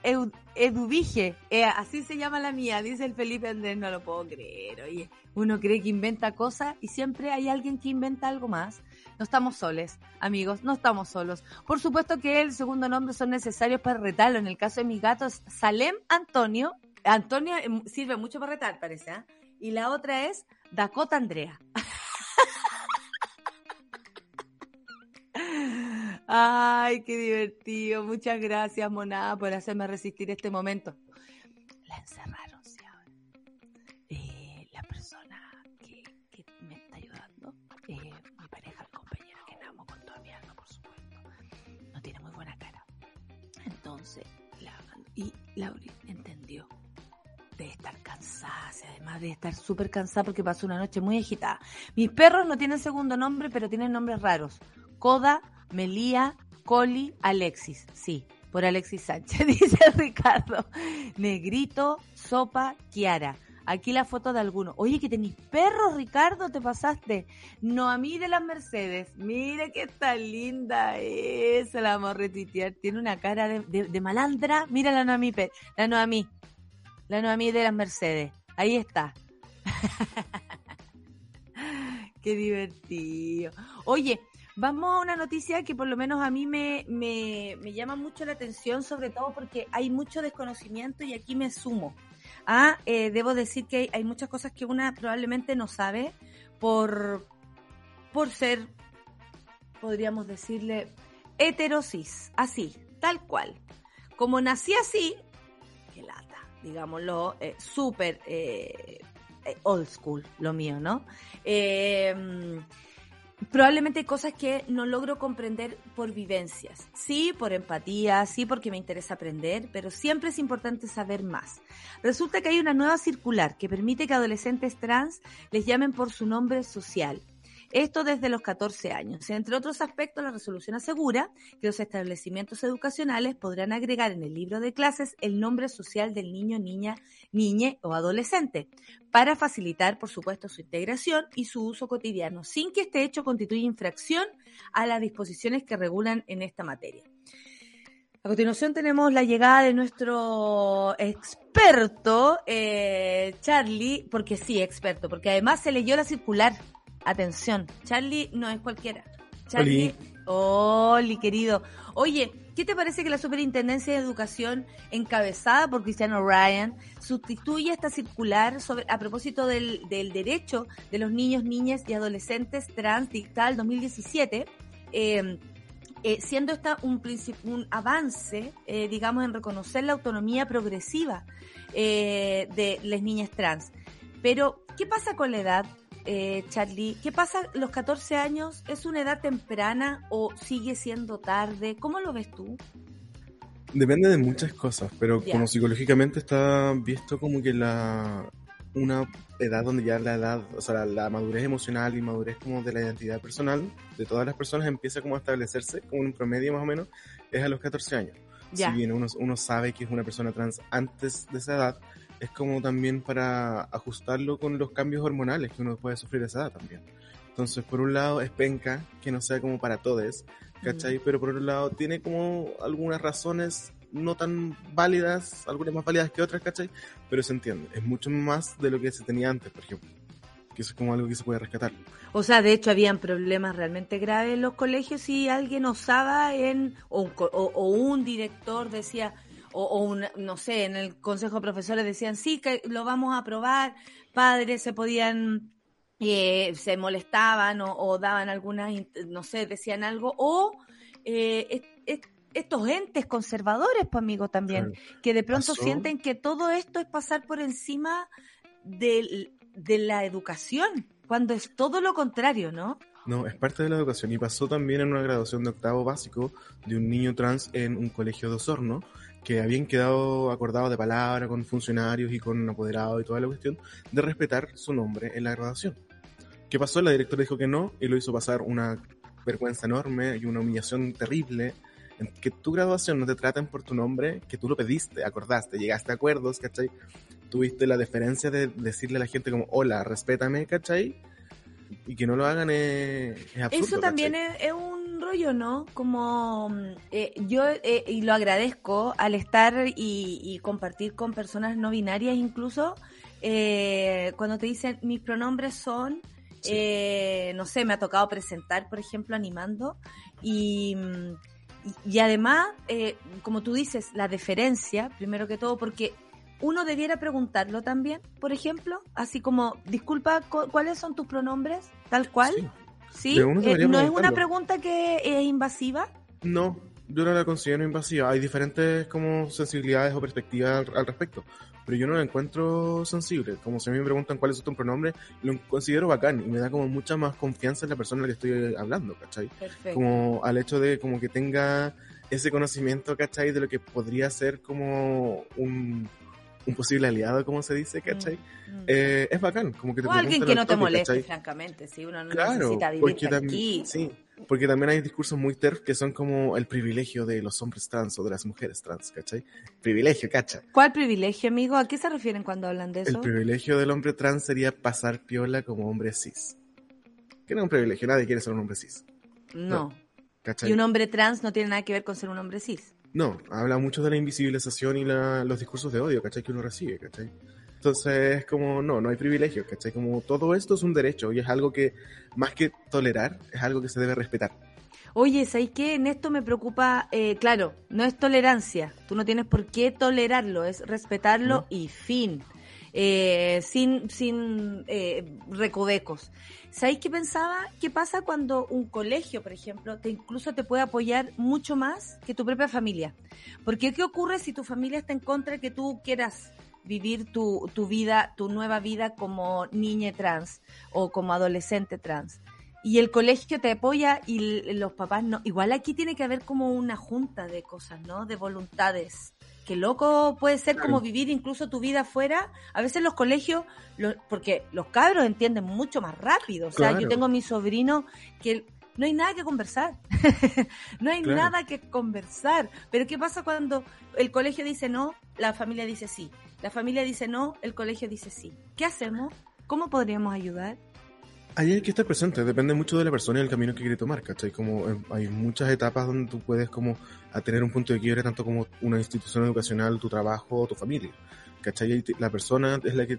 Eduvige, eh, así se llama la mía, dice el Felipe Andrés, no lo puedo creer. Oye, uno cree que inventa cosas y siempre hay alguien que inventa algo más. No estamos soles, amigos, no estamos solos. Por supuesto que el segundo nombre son necesarios para retarlo. En el caso de mis gatos, Salem Antonio. Antonio em, sirve mucho para retar, parece, ¿ah? Y la otra es Dakota Andrea. Ay, qué divertido. Muchas gracias, monada, por hacerme resistir este momento. La encerraron, sí. Eh, la persona que, me está ayudando, eh, mi pareja, mi compañero que amo con toda mi alma, por supuesto, no tiene muy buena cara. Entonces, la, y Lauri entendió de estar cansada, además de estar súper cansada porque pasó una noche muy agitada. Mis perros no tienen segundo nombre, pero tienen nombres raros. Coda, Melía, Coli, Alexis. Sí, por Alexis Sánchez, dice Ricardo. Negrito, Sopa, Kiara. Aquí la foto de alguno. Oye, que tenéis perros, Ricardo, te pasaste. No a mí de las Mercedes. Mire qué tan linda es. La vamos a retuitear. Tiene una cara de, malandra. Mira la Noamí, la Noamí. La Noamí de las Mercedes. Ahí está. qué divertido. Oye, Vamos a una noticia que por lo menos a mí me, me, llama mucho la atención, sobre todo porque hay mucho desconocimiento y aquí me sumo. Ah, eh, debo decir que hay, muchas cosas que una probablemente no sabe por, por ser, podríamos decirle, heterosis, así, tal cual. Como nací así, digámoslo, eh, súper eh, old school, lo mío, ¿no? Eh, probablemente cosas que no logro comprender por vivencias. Sí, por empatía, sí, porque me interesa aprender, pero siempre es importante saber más. Resulta que hay una nueva circular que permite que adolescentes trans les llamen por su nombre social. Esto desde los 14 años. Entre otros aspectos, la resolución asegura que los establecimientos educacionales podrán agregar en el libro de clases el nombre social del niño, niña, niñe o adolescente, para facilitar, por supuesto, su integración y su uso cotidiano, sin que este hecho constituya infracción a las disposiciones que regulan en esta materia. A continuación tenemos la llegada de nuestro experto, eh, Charlie, porque sí, experto, porque además se leyó la circular Atención, Charlie no es cualquiera. Charlie, Oli, querido. Oye, ¿qué te parece que la Superintendencia de Educación, encabezada por Cristiano Ryan, sustituye esta circular sobre, a propósito del, derecho de los niños, niñas y adolescentes trans dictal 2017? Eh, eh, siendo esta un, un avance, eh, digamos, en reconocer la autonomía progresiva de las niñas trans. Pero, ¿qué pasa con la edad? Eh, Charlie, ¿qué pasa? ¿Los 14 años es una edad temprana o sigue siendo tarde? ¿Cómo lo ves tú? Depende de muchas cosas, pero como psicológicamente está visto como que la una edad donde ya la edad, o sea, la, madurez emocional y madurez como de la identidad personal de todas las personas empieza como a establecerse, como un promedio más o menos, es a los 14 años. Si bien uno, uno sabe que es una persona trans antes de esa edad, es como también para ajustarlo con los cambios hormonales que uno puede sufrir a esa edad también. Entonces, por un lado, es penca, que no sea como para todos, ¿cachai? Mm. Pero por otro lado, tiene como algunas razones no tan válidas, algunas más válidas que otras, ¿cachai? Pero se entiende, es mucho más de lo que se tenía antes, por ejemplo. Que eso es como algo que se puede rescatar. O sea, de hecho, habían problemas realmente graves en los colegios si alguien osaba en, o, o, un director decía, o, o un, no sé, en el consejo de profesores decían, sí, que lo vamos a aprobar, padres se podían eh, se molestaban o, daban algunas, no sé, decían algo, o eh, estos entes conservadores, pues amigo, también, que de pronto sienten que todo esto es pasar por encima de, de la educación, cuando es todo lo contrario, ¿no? No, es parte de la educación. Y pasó también en una graduación de octavo básico de un niño trans en un colegio de Osorno, que habían quedado acordados de palabra con funcionarios y con apoderados y toda la cuestión de respetar su nombre en la graduación. ¿Qué pasó? La directora dijo que no y lo hizo pasar una vergüenza enorme y una humillación terrible. Que tu graduación no te traten por tu nombre, que tú lo pediste, acordaste, llegaste a acuerdos, ¿cachai? Tuviste la deferencia de decirle a la gente como, hola, respétame, ¿cachai? Y que no lo hagan es, absurdo, Eso también es, un rollo, ¿no? Como eh, yo, eh, y lo agradezco, al estar y, compartir con personas no binarias incluso, eh, cuando te dicen, mis pronombres son no sé, me ha tocado presentar, por ejemplo, animando. Y, y además, como tú dices, la deferencia, primero que todo, porque uno debiera preguntarlo también, por ejemplo, así como, disculpa, ¿cuáles son tus pronombres? Tal cual. Sí. Eh, ¿No es una pregunta que es invasiva? No, yo no la considero invasiva. Hay diferentes como sensibilidades o perspectivas al respecto pero yo no la encuentro sensible. Como si a mí me preguntan cuál es tu pronombre, lo considero bacán y me da como mucha más confianza en la persona a la que estoy hablando, ¿cachai? Como al hecho de como que tenga ese conocimiento, ¿cachai? De lo que podría ser como un, un posible aliado, como se dice, ¿cachai? Mm, mm. Eh, es bacán, como que te O alguien que no te moleste, francamente, si uno no necesita vivir aquí. Sí, porque también hay discursos muy TERF que son como el privilegio de los hombres trans o de las mujeres trans, ¿cachai? Privilegio, ¿cacha? ¿Cuál privilegio, amigo? ¿A qué se refieren cuando hablan de eso? El privilegio del hombre trans sería pasar piola como hombre cis. ¿Qué no es un privilegio? Nadie quiere ser un hombre cis. No. ¿Y un hombre trans no tiene nada que ver con ser un hombre cis? No, habla mucho de la invisibilización y los discursos de odio, ¿cachai? Que uno recibe, ¿cachai? Entonces, como, no, no hay privilegio, ¿cachai? Como todo esto es un derecho y es algo que, más que tolerar, es algo que se debe respetar. Oye, ¿sabes qué? En esto me preocupa, eh, claro, no es tolerancia, tú no tienes por qué tolerarlo, es respetarlo y fin, eh, sin, sin eh, recovecos. ¿Sabéis qué pensaba? ¿Qué pasa cuando un colegio, por ejemplo, te incluso te puede apoyar mucho más que tu propia familia? Porque ¿qué ocurre si tu familia está en contra de que tú quieras vivir tu, tu vida, tu nueva vida como niña trans o como adolescente trans. Y el colegio te apoya y los papás no. Igual aquí tiene que haber como una junta de cosas, ¿no? De voluntades. Que loco puede ser como vivir incluso tu vida afuera. A veces los colegios, porque los cabros entienden mucho más rápido. O sea, yo tengo a mi sobrino que no hay nada que conversar. no hay nada que conversar. Pero ¿qué pasa cuando el colegio dice no, la familia dice sí? La familia dice no, el colegio dice sí. ¿Qué hacemos? ¿Cómo podríamos ayudar? Ahí hay que estar presente, depende mucho de la persona y el camino que quiere tomar, ¿cachai? Como eh, hay muchas etapas donde tú puedes como a tener un punto de quiebre tanto como una institución educacional, tu trabajo, tu familia, ¿cachai? La persona es la que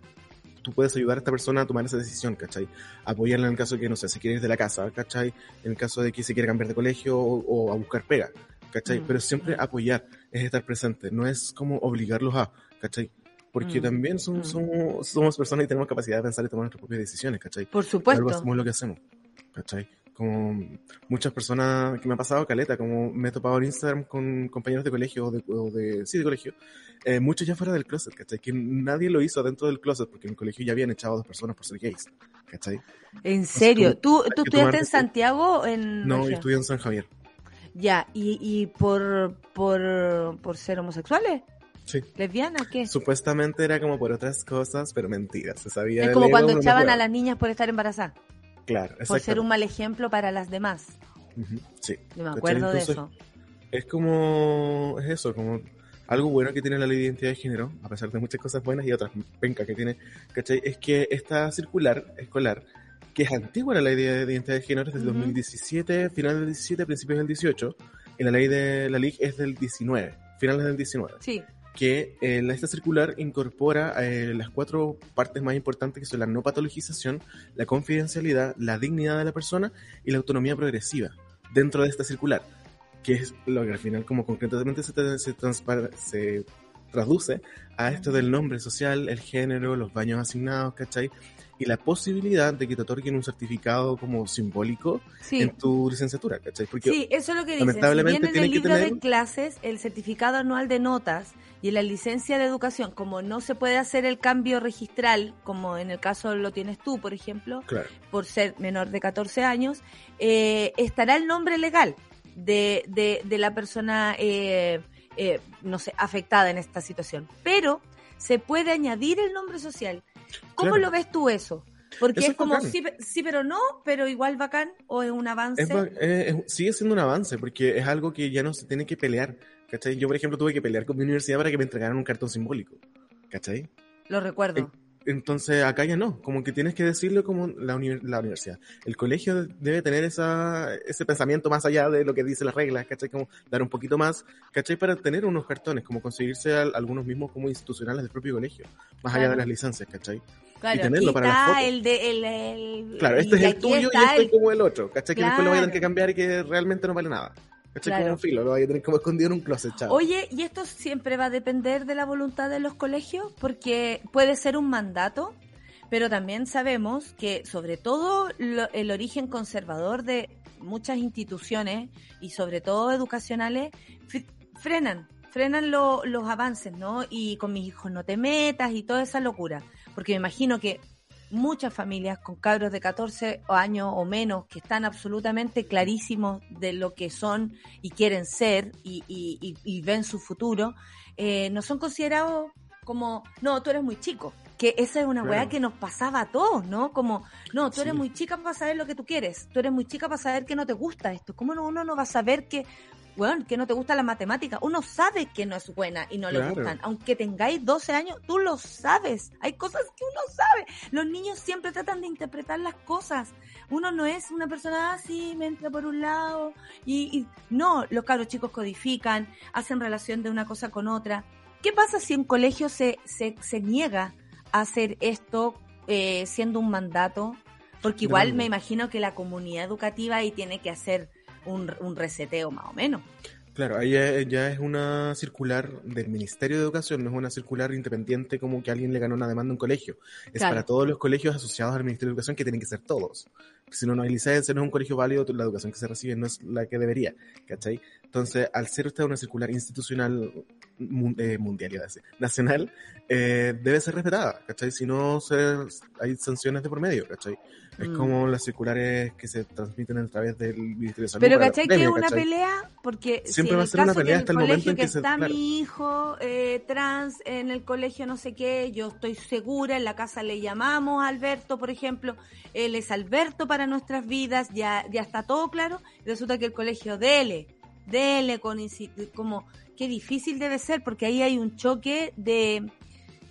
tú puedes ayudar a esta persona a tomar esa decisión, ¿cachai? Apoyarla en el caso de que, no sé, se quiere ir de la casa, ¿cachai? En el caso de que se quiere cambiar de colegio o, a buscar pega, ¿cachai? Mm. Pero siempre apoyar, es estar presente, no es como obligarlos a, ¿cachai? porque mm, también somos, mm. somos, personas y tenemos capacidad de pensar y tomar nuestras propias decisiones, ¿cachai? Por supuesto. Algo hacemos lo que hacemos, ¿cachai? Como muchas personas que me ha pasado caleta, como me he topado en Instagram con compañeros de colegio o de, sí, de colegio, eh, muchos ya fuera del closet, ¿cachai? Que nadie lo hizo dentro del closet porque en el colegio ya habían echado a dos personas por ser gays, ¿cachai? ¿En serio? ¿Tú, ¿tú estudiaste en Santiago en...? No, yo estudié en San Javier. Ya, ¿y, y por, por, por ser homosexuales? Sí. ¿Lesbiana qué? Supuestamente era como por otras cosas, pero mentiras. Se sabía es como cuando echaban a las niñas por estar embarazadas. Claro, Por ser un mal ejemplo para las demás. Sí. Yo me acuerdo de eso. Es como, es eso, como algo bueno que tiene la ley de identidad de género, a pesar de muchas cosas buenas y otras pencas que tiene, ¿cachai? Es que esta circular escolar, que es antigua la ley de identidad de género, es del 2017, final del 17, principios del 18, y la ley de la LIG es del 19 finales del 19. Sí. Que eh, esta circular incorpora eh, las cuatro partes más importantes que son la no patologización, la confidencialidad, la dignidad de la persona y la autonomía progresiva dentro de esta circular, que es lo que al final como concretamente se, se, se traduce a esto del nombre social, el género, los baños asignados, ¿cachai? Y la posibilidad de que te otorguen un certificado como simbólico en tu licenciatura, ¿cachai? Porque sí, eso es lo que dice. Lamentablemente si en el libro de clases, el certificado anual de notas y en la licencia de educación, como no se puede hacer el cambio registral, como en el caso lo tienes tú, por ejemplo, por ser menor de 14 años, eh, estará el nombre legal de, de, de la persona, eh, eh, no sé, afectada en esta situación. Pero se puede añadir el nombre social ¿Cómo lo ves tú eso? Porque es, como, sí, sí, pero no, pero igual bacán, o es un avance. sigue siendo un avance, porque es algo que ya no se tiene que pelear. ¿Cachai? Yo, por ejemplo, tuve que pelear con mi universidad para que me entregaran un cartón simbólico. ¿Cachai? Lo recuerdo. Entonces acá ya no, como que tienes que decirlo como la, la universidad. El colegio debe tener esa, ese pensamiento más allá de lo que dice las reglas, ¿cachai? Como dar un poquito más, ¿cachai? Para tener unos cartones, como conseguirse algunos mismos como institucionales del propio colegio, más allá de las licencias, ¿cachai? Claro, y tenerlo para las fotos. El de, el, claro, este es el tuyo y este es como el otro, ¿cachai? Que después lo voy a tener que cambiar y que realmente no vale nada. Claro. Como un filo, lo vaya a tener como escondido en un closet, chaval. Oye, ¿y esto siempre va a depender de la voluntad de los colegios? Porque puede ser un mandato, pero también sabemos que sobre todo el origen conservador de muchas instituciones y sobre todo educacionales frenan, frenan los avances, ¿no? Y con mis hijos no te metas y toda esa locura. Porque me imagino que muchas familias con cabros de 14 años o menos que están absolutamente clarísimos de lo que son y quieren ser y, ven su futuro, eh, no son considerados como, no, tú eres muy chico. Que esa es una weá que nos pasaba a todos, ¿no? Como, no, tú eres muy chica para saber lo que tú quieres, tú eres muy chica para saber que no te gusta esto. ¿Cómo uno no va a saber que bueno, que no te gusta la matemática. Uno sabe que no es buena y no le gustan. Aunque tengáis 12 años, tú lo sabes. Hay cosas que uno sabe. Los niños siempre tratan de interpretar las cosas. Uno no es una persona así, me entra por un lado. Y, no, los cabros chicos codifican, hacen relación de una cosa con otra. ¿Qué pasa si un colegio se, se, se niega a hacer esto eh, siendo un mandato? Porque igual me imagino que la comunidad educativa ahí tiene que hacer un, un reseteo más o menos. Claro, ahí ya, es una circular del Ministerio de Educación, no es una circular independiente como que alguien le ganó una demanda a un colegio. Es para todos los colegios asociados al Ministerio de Educación que tienen que ser todos. Si no, no hay licencia, no es un colegio válido, la educación que se recibe no es la que debería, ¿cachai? Entonces, al ser esta una circular institucional eh, mundial, iba a decir, nacional, eh, debe ser respetada, ¿cachai? Si no, hay sanciones de por medio, ¿cachai? Es mm. como las circulares que se transmiten a través del Ministerio de Salud. Pero ¿cachai que es una pelea? Porque siempre va a ser una pelea hasta el, momento en que, está mi hijo eh, trans en el colegio no sé qué, yo estoy segura, en la casa le llamamos a Alberto, por ejemplo, él es Alberto para nuestras vidas, ya, ya está todo claro, resulta que el colegio dele, dele con como qué difícil debe ser, porque ahí hay un choque de,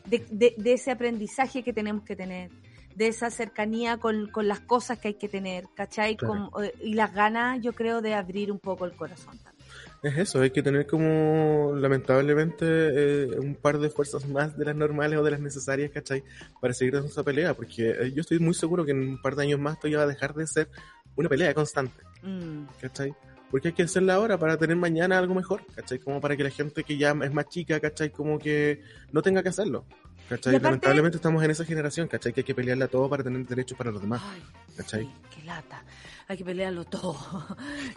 de, de ese aprendizaje que tenemos que tener de esa cercanía con, las cosas que hay que tener, ¿cachai? Eh, y las ganas, yo creo, de abrir un poco el corazón también. Es eso, hay que tener como, lamentablemente, eh, un par de fuerzas más de las normales o de las necesarias, ¿cachai? Para seguir dando esa pelea, porque eh, yo estoy muy seguro que en un par de años más esto ya va a dejar de ser una pelea constante, mm. ¿cachai? Porque hay que hacerla ahora para tener mañana algo mejor, ¿cachai? Como para que la gente que ya es más chica, ¿cachai? Como que no tenga que hacerlo. ¿Cachai? Lamentablemente estamos en esa generación, ¿cachai? Que hay que pelearla todo para tener derechos para los demás. ¿Cachai? qué lata. Hay que pelearlo todo.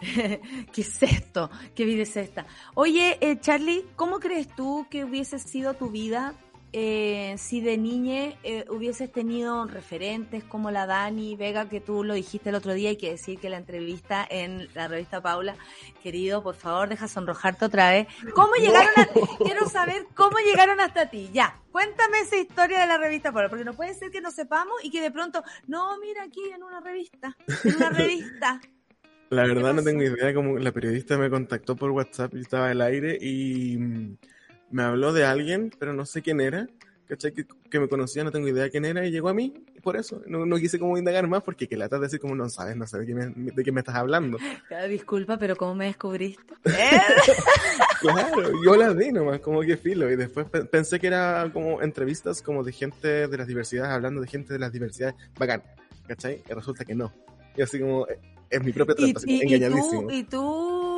¿Qué es esto? ¿Qué vida es esta? Oye, eh, Charlie, ¿cómo crees tú que hubiese sido tu vida eh, si de niña eh, hubieses tenido referentes como la Dani Vega, que tú lo dijiste el otro día, hay que decir que la entrevista en la revista Paula, querido, por favor, deja sonrojarte otra vez. ¿Cómo llegaron a, quiero saber cómo llegaron hasta ti? Ya, cuéntame esa historia de la revista Paula, porque no puede ser que no sepamos y que de pronto, no, mira aquí en una revista, en una revista. La verdad no tengo idea, como la periodista me contactó por WhatsApp y estaba al aire y me habló de alguien, pero no sé quién era, ¿cachai? Que, me conocía, no tengo idea de quién era y llegó a mí, y por eso, no, no quise como indagar más porque que lata de decir como no sabes, no sé de qué me, de qué me estás hablando. Disculpa, pero ¿cómo me descubriste? claro, yo la di nomás, como que filo, y después pensé que era como entrevistas como de gente de las diversidades, hablando de gente de las diversidades, bacán, ¿cachai? Y resulta que no. Y así como, eh, es mi propia trampa, engañadísimo. ¿Y tú,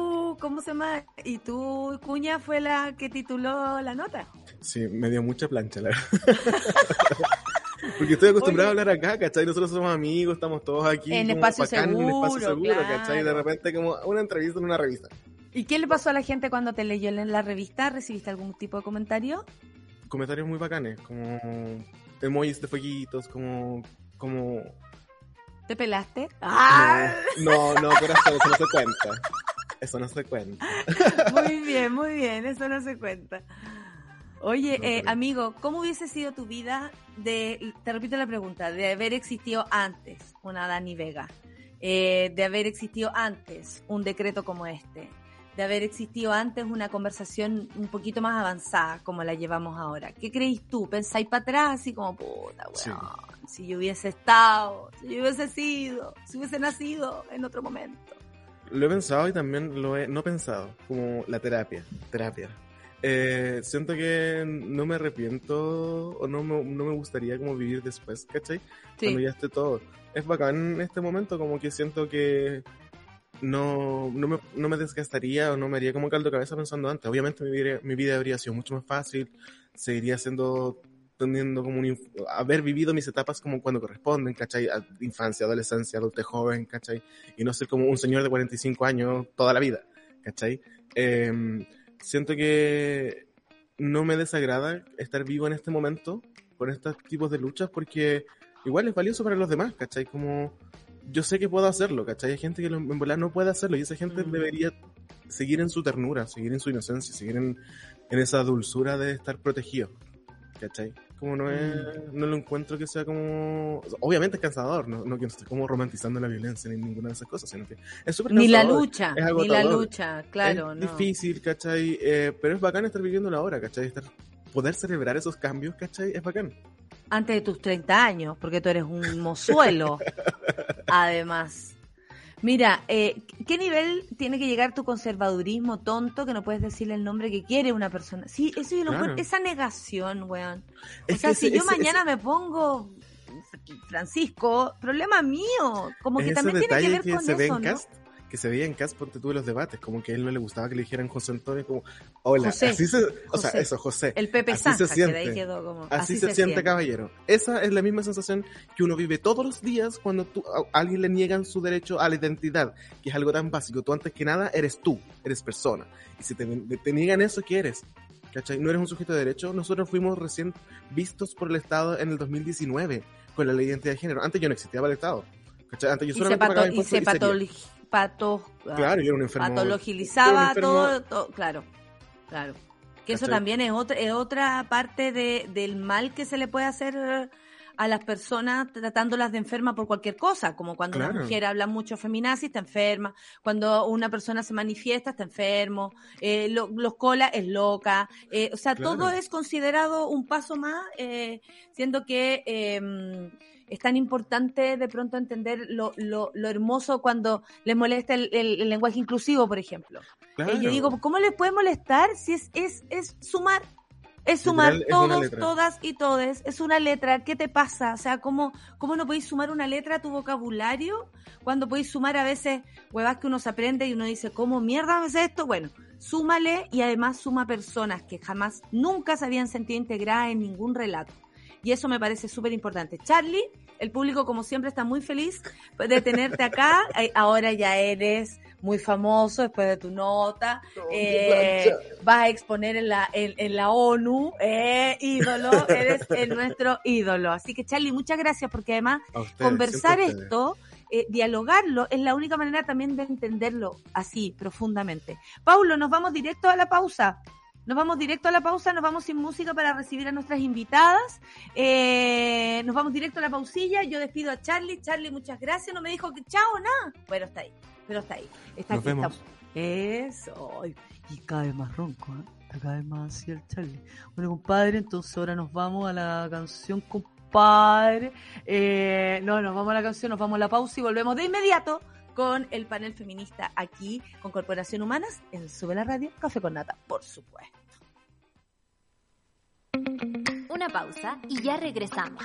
cómo se llama? ¿Y tú, Cuña, fue la que tituló la nota? Sí, me dio mucha plancha, la verdad. Porque estoy acostumbrado a hablar acá, ¿cachai? Nosotros somos amigos, estamos todos aquí. En espacio seguro. En espacio seguro, ¿cachai? De repente como una entrevista en una revista. ¿Y qué le pasó a la gente cuando te leyó en la revista? ¿Recibiste algún tipo de comentario? Comentarios muy bacanes, como emojis de fueguitos, como... como ¿Te pelaste? No, no, corazón, eso no se cuenta. Eso no se cuenta. Muy bien, muy bien, eso no se cuenta. Oye, eh, amigo, ¿cómo hubiese sido tu vida de, te repito la pregunta, de haber existido antes una Dani Vega, eh, de haber existido antes un decreto como este, de haber existido antes una conversación un poquito más avanzada como la llevamos ahora? ¿Qué creéis tú? ¿Pensáis para atrás así como, puta, weón, si yo hubiese estado, si yo hubiese sido, si hubiese nacido en otro momento? Lo he pensado y también lo he no pensado, como la terapia, terapia eh, siento que no me arrepiento o no me, no me gustaría como vivir después, ¿cachai? Cuando ya esté todo. Es bacán en este momento, como que siento que no, no, me, no me desgastaría o no me haría como caldo cabeza pensando antes. Obviamente mi vida, mi vida habría sido mucho más fácil, seguiría siendo teniendo como un, haber vivido mis etapas como cuando corresponden, ¿cachai? Infancia, adolescencia, adultez joven, ¿cachai? Y no ser como un señor de 45 años toda la vida, ¿cachai? Eh, siento que no me desagrada estar vivo en este momento con estos tipos de luchas porque igual es valioso para los demás, ¿cachai? Como yo sé que puedo hacerlo, ¿cachai? Hay gente que en volar no puede hacerlo y esa gente mm. debería seguir en su ternura, seguir en su inocencia, seguir en, en esa dulzura de estar protegido, ¿cachai? Como no es, mm. no lo encuentro que sea como, obviamente es cansador, no, no que esté como romantizando la violencia ni ninguna de esas cosas, sino que es súper Ni la lucha, ni la lucha, claro. Es difícil, ¿cachai? Eh, pero es bacán estar viviendo la hora, ¿cachai? Estar, poder celebrar esos cambios, ¿cachai? Es bacán. Antes de tus 30 años, porque tú eres un mozuelo, además. Mira, eh, ¿qué nivel tiene que llegar tu conservadurismo tonto que no puedes decirle el nombre que quiere una persona? Sí, eso yo lo esa negación, weón. O sea, si yo mañana me pongo Francisco, problema mío. Como que también tiene que ver con eso, ¿no? Que se veía en Cas, ponte tú los debates, como que a él no le gustaba que le dijeran José Antonio, como, hola, así se, o sea, eso, José. El Pepe así se siente, así, se, siente, caballero. Esa es la misma sensación que uno vive todos los días cuando tú, a alguien le niegan su derecho a la identidad, que es algo tan básico. Tú antes que nada eres tú, eres persona. Y si te, te niegan eso, ¿qué eres? ¿Cachai? No eres un sujeto de derecho. Nosotros fuimos recién vistos por el Estado en el 2019 con la ley de identidad de género. Antes yo no existía para el Estado. ¿Cachai? Antes yo solamente pagaba y se, pato, claro, yo era un enfermo, patologizaba todo, claro, claro. Que eso también es otra, es otra parte de, del mal que se le puede hacer a las personas tratándolas de enferma por cualquier cosa, como cuando una mujer habla mucho feminazi, está enferma, cuando una persona se manifiesta, está enfermo, eh, los colas es loca, eh, o sea, todo es considerado un paso más, eh, siendo que em, es tan importante de pronto entender lo, lo, lo hermoso cuando les molesta el, el, lenguaje inclusivo, por ejemplo. Eh, yo digo, ¿cómo les puede molestar si es, es, es sumar? Es sumar todos, todas y todes. Es una letra. ¿Qué te pasa? O sea, ¿cómo, ¿cómo no podéis sumar una letra a tu vocabulario? Cuando podéis sumar a veces huevas que uno se aprende y uno dice, ¿cómo mierda es esto? Bueno, súmale y además suma personas que jamás, nunca se habían sentido integradas en ningún relato. Y eso me parece súper importante. Charlie, el público como siempre está muy feliz de tenerte acá. Ahora ya eres muy famoso después de tu nota. Eh, vas a exponer en la, en, la ONU. Eh, ídolo, eres nuestro ídolo. Así que Charlie, muchas gracias porque además conversar esto... Eh, dialogarlo es la única manera también de entenderlo así profundamente. Paulo, nos vamos directo a la pausa. Nos vamos directo a la pausa, nos vamos sin música para recibir a nuestras invitadas. Eh, nos vamos directo a la pausilla. Yo despido a Charlie. Charlie, muchas gracias. No me dijo que chao, nada. Pero está ahí. Pero está ahí. Está nos aquí. Vemos. Eso. Y cae más ronco. ¿eh? cada vez más así el Charlie. Bueno, compadre, entonces ahora nos vamos a la canción, compadre. Eh, no, nos vamos a la canción, nos vamos a la pausa y volvemos de inmediato con el panel feminista aquí, con Corporación Humanas, en Sube la Radio, Café con Nata, por supuesto. Una pausa y ya regresamos.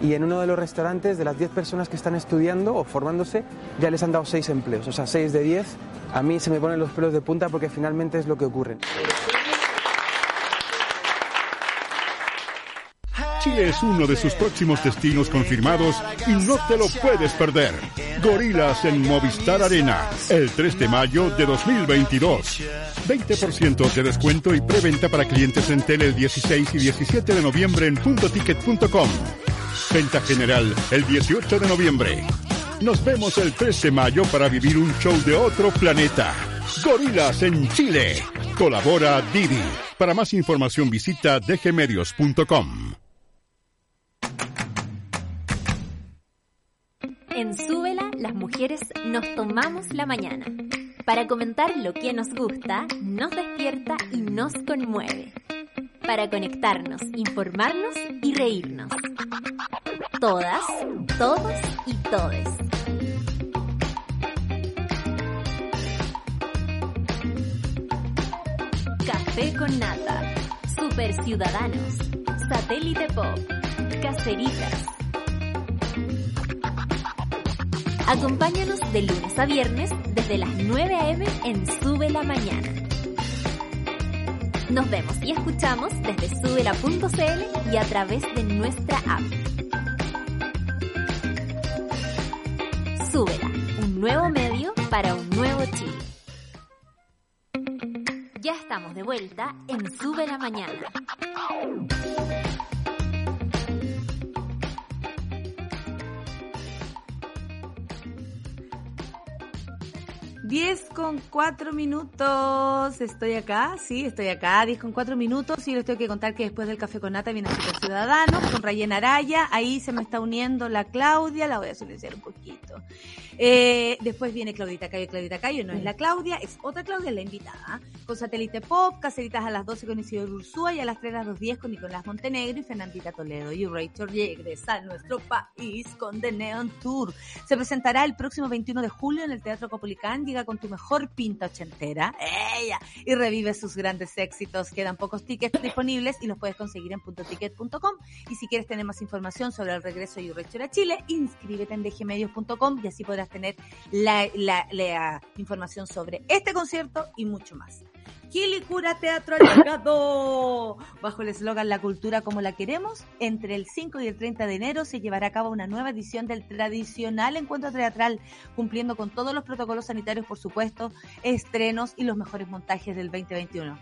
y en uno de los restaurantes de las 10 personas que están estudiando o formándose ya les han dado 6 empleos, o sea, 6 de 10. A mí se me ponen los pelos de punta porque finalmente es lo que ocurre. Chile es uno de sus próximos destinos confirmados y no te lo puedes perder. Gorilas en Movistar Arena, el 3 de mayo de 2022. 20% de descuento y preventa para clientes en tele el 16 y 17 de noviembre en puntoticket.com. Venta general el 18 de noviembre. Nos vemos el 3 de mayo para vivir un show de otro planeta. Gorilas en Chile. Colabora Didi. Para más información visita dgmedios.com. En Súbela, las mujeres nos tomamos la mañana para comentar lo que nos gusta, nos despierta y nos conmueve. Para conectarnos, informarnos y reírnos. Todas, todos y todes. Café con nata. Super Ciudadanos. Satélite Pop. Caceritas. Acompáñanos de lunes a viernes desde las 9 a.m. en Sube la Mañana. Nos vemos y escuchamos desde subela.cl y a través de nuestra app. Súbela, un nuevo medio para un nuevo Chile. Ya estamos de vuelta en Sube la Mañana. 10 con 4 minutos. Estoy acá, sí, estoy acá. 10 con 4 minutos. Y les tengo que contar que después del café con nata viene Super Ciudadanos con Rayen Araya. Ahí se me está uniendo la Claudia. La voy a silenciar un poquito. Eh, después viene Claudita Cayo. Claudita Cayo no es la Claudia, es otra Claudia, la invitada. Con Satélite Pop, Caseritas a las 12 con Isidro Ursúa y a las 3 a las 2.10 con Nicolás Montenegro y Fernandita Toledo. Y Rachel regresa a nuestro país con The Neon Tour. Se presentará el próximo 21 de julio en el Teatro Copolicán. Llega con tu mejor pinta ochentera. ¡Ella! Y revive sus grandes éxitos. Quedan pocos tickets disponibles y los puedes conseguir en puntoticket.com. Y si quieres tener más información sobre el regreso de Urrechor a Chile, inscríbete en dgmedios.com y así podrás tener la información sobre este concierto y mucho más. Quilicura Teatro Alargado. Bajo el eslogan La cultura como la queremos, entre el 5 y el 30 de enero se llevará a cabo una nueva edición del tradicional encuentro teatral, cumpliendo con todos los protocolos sanitarios, por supuesto, estrenos y los mejores montajes del 2021.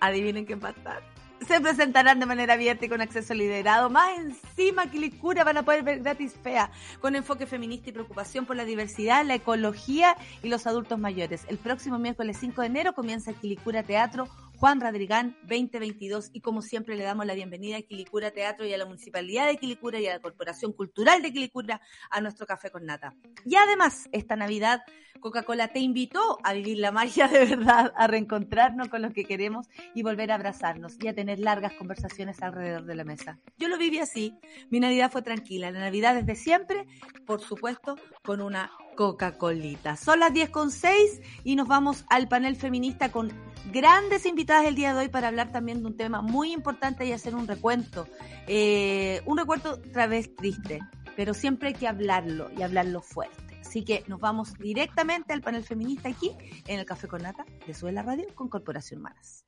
Adivinen qué va a estar se presentarán de manera abierta y con acceso liderado. Más encima, Quilicura van a poder ver gratis fea, con enfoque feminista y preocupación por la diversidad, la ecología y los adultos mayores. El próximo miércoles 5 de enero comienza Quilicura Teatro Juan Radrigán 2022 y como siempre le damos la bienvenida a Quilicura Teatro y a la Municipalidad de Quilicura y a la Corporación Cultural de Quilicura a nuestro café con nata. Y además, esta Navidad Coca-Cola te invitó a vivir la magia de verdad, a reencontrarnos con los que queremos y volver a abrazarnos y a tener largas conversaciones alrededor de la mesa. Yo lo viví así, mi Navidad fue tranquila, la Navidad desde siempre, por supuesto, con una Coca-Colita. Son las 10 con 6 y nos vamos al panel feminista con grandes invitadas el día de hoy para hablar también de un tema muy importante y hacer un recuento. Eh, un recuento otra vez triste, pero siempre hay que hablarlo y hablarlo fuerte. Así que nos vamos directamente al panel feminista aquí en el Café con Nata de Suela Radio con Corporación Maras.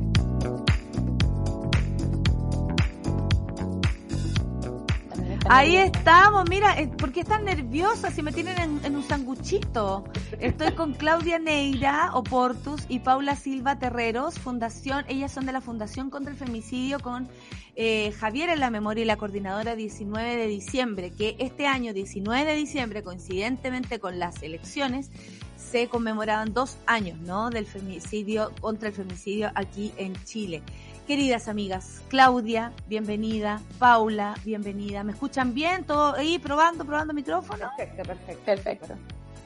Ahí estamos, mira, eh, ¿por qué están nerviosas si me tienen en, un sanguchito? Estoy con Claudia Neira Oportus y Paula Silva Terreros, fundación, ellas son de la Fundación contra el Femicidio con eh, Javier en la memoria y la coordinadora 19 de diciembre, que este año 19 de diciembre, coincidentemente con las elecciones, se conmemoraban dos años, ¿no? Del femicidio, contra el femicidio aquí en Chile. Queridas amigas, Claudia, bienvenida, Paula, bienvenida. ¿Me escuchan bien? ¿Todo ahí probando, probando micrófono? Perfecto, perfecto. Perfecto.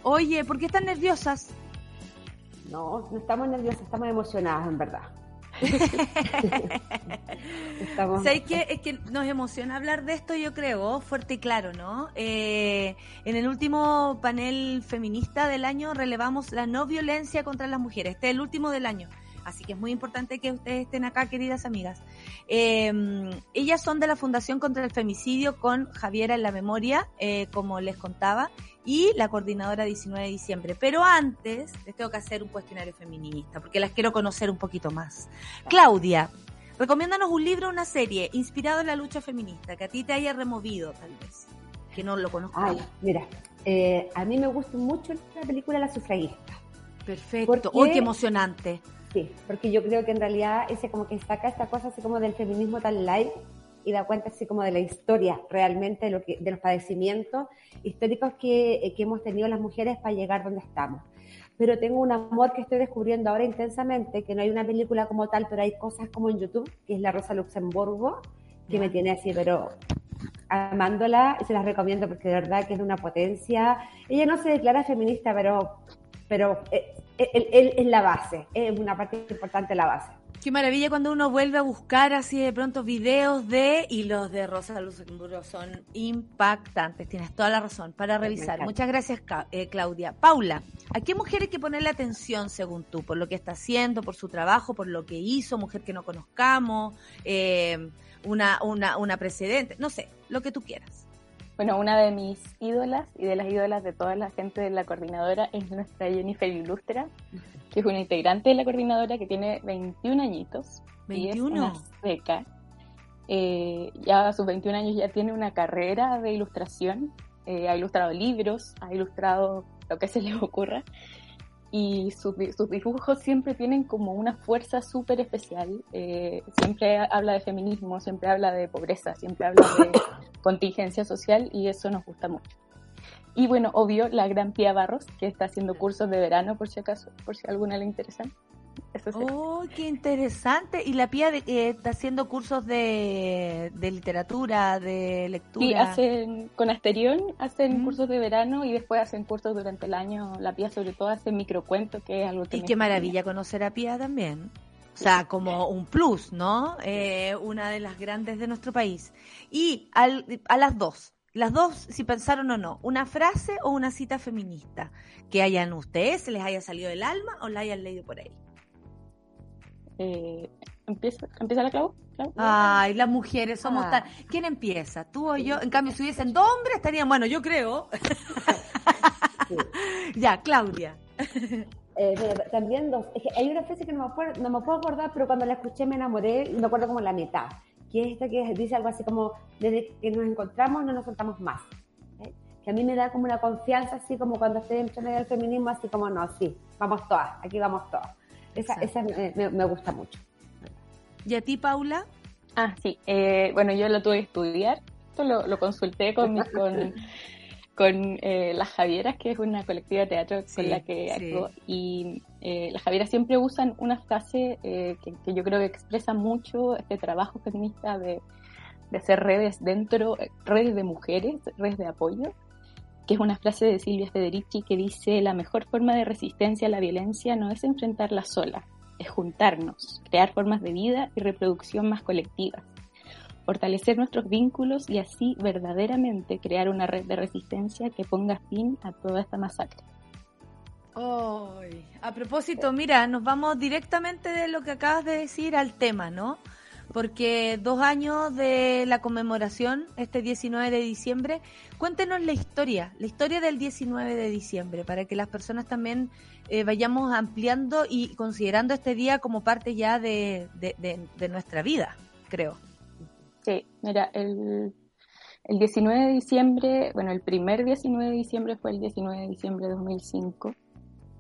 Oye, ¿por qué están nerviosas? No, no estamos nerviosas, estamos emocionadas, en verdad. estamos... ¿Sabes qué? Es que nos emociona hablar de esto, yo creo, fuerte y claro, ¿no? Eh, en el último panel feminista del año relevamos la no violencia contra las mujeres. Este es el último del año. Así que es muy importante que ustedes estén acá, queridas amigas. Em, ellas son de la Fundación contra el Femicidio con Javiera en la memoria, eh, como les contaba, y la coordinadora 19 de diciembre. Pero antes les tengo que hacer un cuestionario feminista, porque las quiero conocer un poquito más. Claudia, recomiéndanos un libro o una serie inspirado en la lucha feminista, que a ti te haya removido, tal vez, que no lo conozco. Ay, mira, eh, a mí me gusta mucho la película La sufragista. Perfecto. Uy, qué emocionante. Sí, porque yo creo que en realidad ese como que saca esta cosa así como del feminismo tan light y da cuenta así como de la historia realmente de, lo que, de los padecimientos históricos que, eh, que hemos tenido las mujeres para llegar donde estamos. Pero tengo un amor que estoy descubriendo ahora intensamente, que no hay una película como tal, pero hay cosas como en YouTube, que es La Rosa Luxemburgo, que me tiene así, pero amándola, y se las recomiendo porque de verdad que es de una potencia. Ella no se declara feminista, pero, pero eh, es la base, es una parte importante de la base. Qué maravilla cuando uno vuelve a buscar así de pronto videos de y los de Rosa Luxemburgo son impactantes, tienes toda la razón para revisar. Muchas gracias eh, Claudia. Paula, ¿a qué mujer hay que ponerle atención según tú? Por lo que está haciendo, por su trabajo, por lo que hizo, mujer que no conozcamos, eh, una, una, una precedente, no sé, lo que tú quieras. Bueno, una de mis ídolas y de las ídolas de toda la gente de la coordinadora es nuestra Jennifer Ilustra, que es una integrante de la coordinadora que tiene 21 añitos. 21. Y es seca. Eh, ya a sus 21 años ya tiene una carrera de ilustración. Eh, ha ilustrado libros, ha ilustrado lo que se le ocurra y sus, dibujos siempre tienen como una fuerza súper especial. Eh, siempre habla de feminismo, siempre habla de pobreza, siempre habla de contingencia social y eso nos gusta mucho. Y bueno, obvio, la gran Pía Barros, que está haciendo cursos de verano, por si acaso, por si a alguna le interesa. Oh, qué interesante. Y la Pía de, eh, está haciendo cursos de, literatura, de lectura. Sí, hacen, con Asterión hacen mm. cursos de verano y después hacen cursos durante el año. La Pía sobre todo hace microcuentos, que es algo que... Y qué maravilla conocer a Pía también. O sea, como un plus, ¿no? Eh, una de las grandes de nuestro país. Y a las dos, las dos, si pensaron o no, una frase o una cita feminista que hayan ustedes, se les haya salido del alma o la hayan leído por ahí. Eh, ¿empieza, ¿Empieza la Clau? Ay, las mujeres somos ah. tan... ¿Quién empieza? ¿Tú o yo? En cambio, si hubiesen dos hombres, estarían... Bueno, yo creo. ya, Claudia. Eh, también dos. Es que hay una frase que no me, acuerdo, no me puedo acordar, pero cuando la escuché me enamoré y me acuerdo como la mitad. Que es esta que dice algo así como: desde que nos encontramos no nos soltamos más. ¿eh? Que a mí me da como una confianza, así como cuando estoy en del feminismo, así como: no, sí, vamos todas, aquí vamos todas. Esa, esa me, me, gusta mucho. ¿Y a ti, Paula? Ah, sí. Eh, bueno, yo lo tuve que estudiar. Esto lo, lo consulté con, con, con eh, Las Javieras, que es una colectiva de teatro con la que actúo. Y eh, las Javieras siempre usan una frase que, que, yo creo que expresa mucho este trabajo feminista de, de hacer redes dentro, redes de mujeres, redes de apoyo que es una frase de Silvia Federici que dice, la mejor forma de resistencia a la violencia no es enfrentarla sola, es juntarnos, crear formas de vida y reproducción más colectivas. fortalecer nuestros vínculos y así verdaderamente crear una red de resistencia que ponga fin a toda esta masacre. a propósito, mira, nos vamos directamente de lo que acabas de decir al tema, ¿no? Porque dos años de la conmemoración, este 19 de diciembre, cuéntenos la historia, la historia del 19 de diciembre, para que las personas también eh, vayamos ampliando y considerando este día como parte ya de nuestra vida, creo. Sí, mira, el, el 19 de diciembre, bueno, el primer 19 de diciembre fue el 19 de diciembre de 2005,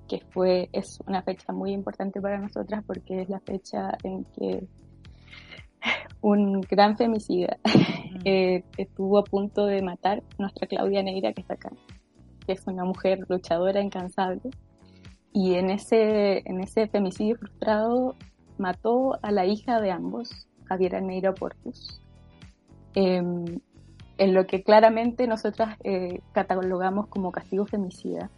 que fue, es una fecha muy importante para nosotras porque es la fecha en que un gran femicida mm. eh, estuvo a punto de matar a nuestra Claudia Neira, que está acá, que es una mujer luchadora incansable. Y en ese, en ese femicidio frustrado mató a la hija de ambos, Javiera Neira Portus, Em, en lo que claramente nosotras eh, catalogamos como castigo femicida.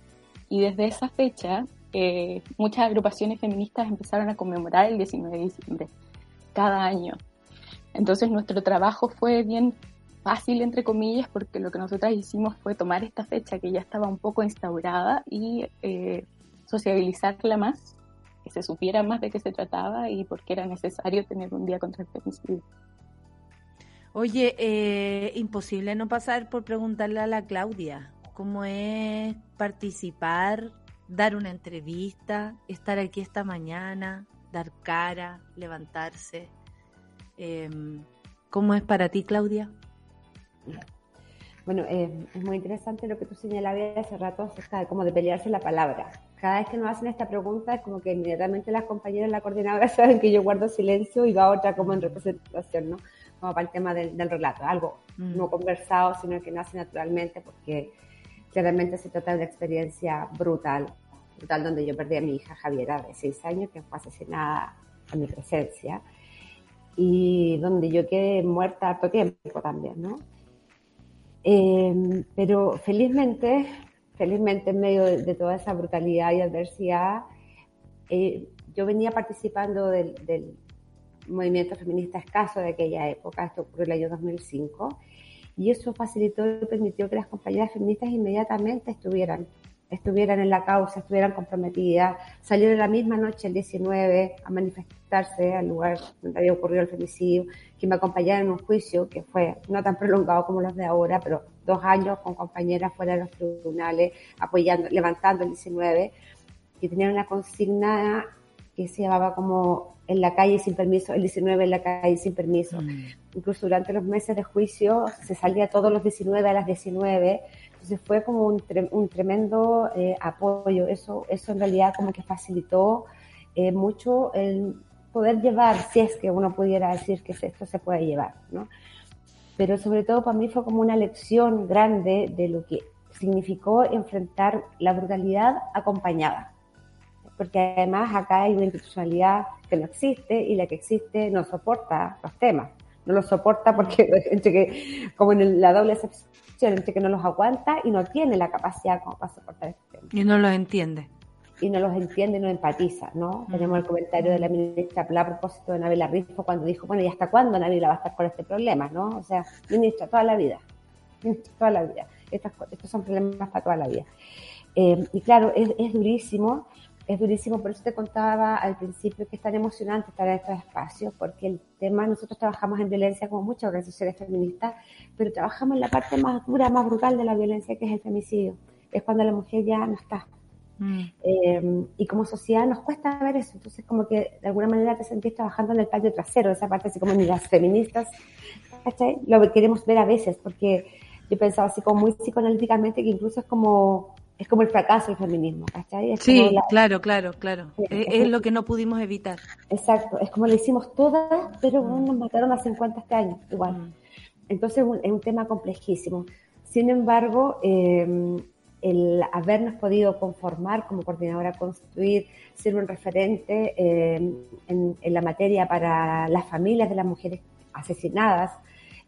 Y desde esa fecha, eh, muchas agrupaciones feministas empezaron a conmemorar el 19 de diciembre, cada año. Entonces nuestro trabajo fue bien fácil, entre comillas, porque lo que nosotras hicimos fue tomar esta fecha que ya estaba un poco instaurada y eh, sociabilizarla más, que se supiera más de qué se trataba y por qué era necesario tener un día contra el femicidio. Oye, eh, imposible no pasar por preguntarle a la Claudia cómo es participar, dar una entrevista, estar aquí esta mañana, dar cara, levantarse. Em, ¿Cómo es para ti, Claudia? Bueno, eh, es muy interesante lo que tú señalabas hace rato acerca de cómo de pelearse la palabra. Cada vez que nos hacen esta pregunta es como que inmediatamente las compañeras la coordinadora saben que yo guardo silencio y va otra como en representación, ¿no? como para el tema del, relato, algo mm. no conversado, sino que nace naturalmente porque claramente se trata de una experiencia brutal, brutal donde yo perdí a mi hija Javiera de seis años, que fue asesinada a mi presencia, y donde yo quedé muerta harto tiempo también, ¿no? Em, pero felizmente, felizmente en medio de, toda esa brutalidad y adversidad, eh, yo venía participando del, movimiento feminista escaso de aquella época, esto ocurrió en el año 2005, y eso facilitó y permitió que las compañeras feministas inmediatamente estuvieran, estuvieran en la causa, estuvieran comprometidas, salieron la misma noche, el 19, a manifestarse al lugar donde había ocurrido el femicidio, que me acompañaron en un juicio que fue no tan prolongado como los de ahora, pero dos años con compañeras fuera de los tribunales, apoyando, levantando el 19, que tenían una consigna que se llamaba como en la calle sin permiso, el 19 en la calle sin permiso. Mm. Incluso durante los meses de juicio se salía todos los 19 a las 19. Entonces fue como un, un tremendo eh, apoyo. Eso, eso en realidad como que facilitó eh, mucho el poder llevar, si es que uno pudiera decir que esto se puede llevar, ¿no? Pero sobre todo para mí fue como una lección grande de lo que significó enfrentar la brutalidad acompañada porque además acá hay una institucionalidad que no existe y la que existe no soporta los temas. No los soporta porque, entre que, como en la doble excepción, entre que no los aguanta y no tiene la capacidad como para soportar este tema. Y no los entiende. Y no los entiende y no empatiza, ¿no? Mm. Tenemos el comentario de la ministra Pla a propósito de Nabila Rifo cuando dijo, bueno, ¿y hasta cuándo Nabila va a estar con este problema, no? O sea, ministra, toda la vida. Ministra, toda la vida. estos son problemas para toda la vida. Eh, y claro, es, es durísimo es durísimo, por eso te contaba al principio que es tan emocionante estar en estos espacios, porque el tema, nosotros trabajamos en violencia como muchas organizaciones feministas, pero trabajamos en la parte más dura, más brutal de la violencia, que es el femicidio. Es cuando la mujer ya no está. Mm. Eh, y como sociedad nos cuesta ver eso, entonces como que de alguna manera te sentís trabajando en el patio trasero, esa parte así como ni las feministas, ¿cachai? Lo queremos ver a veces, porque yo pensaba así como muy psicoanalíticamente que incluso es como es como el fracaso del feminismo, ¿cachai? sí, claro, claro, claro. Es, lo que no pudimos evitar. Exacto, es como lo hicimos todas, pero mm. nos mataron a 50 este año, igual. Mm. Entonces es un tema complejísimo. Sin embargo, em, el habernos podido conformar como coordinadora construir, ser un referente em, en, la materia para las familias de las mujeres asesinadas,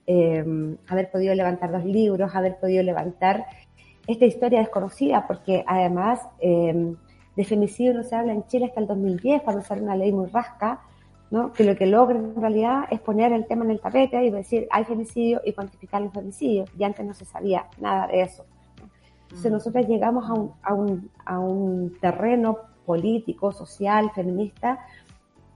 em, haber podido levantar dos libros, haber podido levantar esta historia desconocida, porque además eh, de femicidio no se habla en Chile hasta el 2010, cuando sale una ley muy rasca, ¿no? que lo que logra en realidad es poner el tema en el tapete y decir hay femicidio y cuantificar los femicidios. Y antes no se sabía nada de eso. Entonces nosotros llegamos a un, a, un, a un terreno político, social, feminista,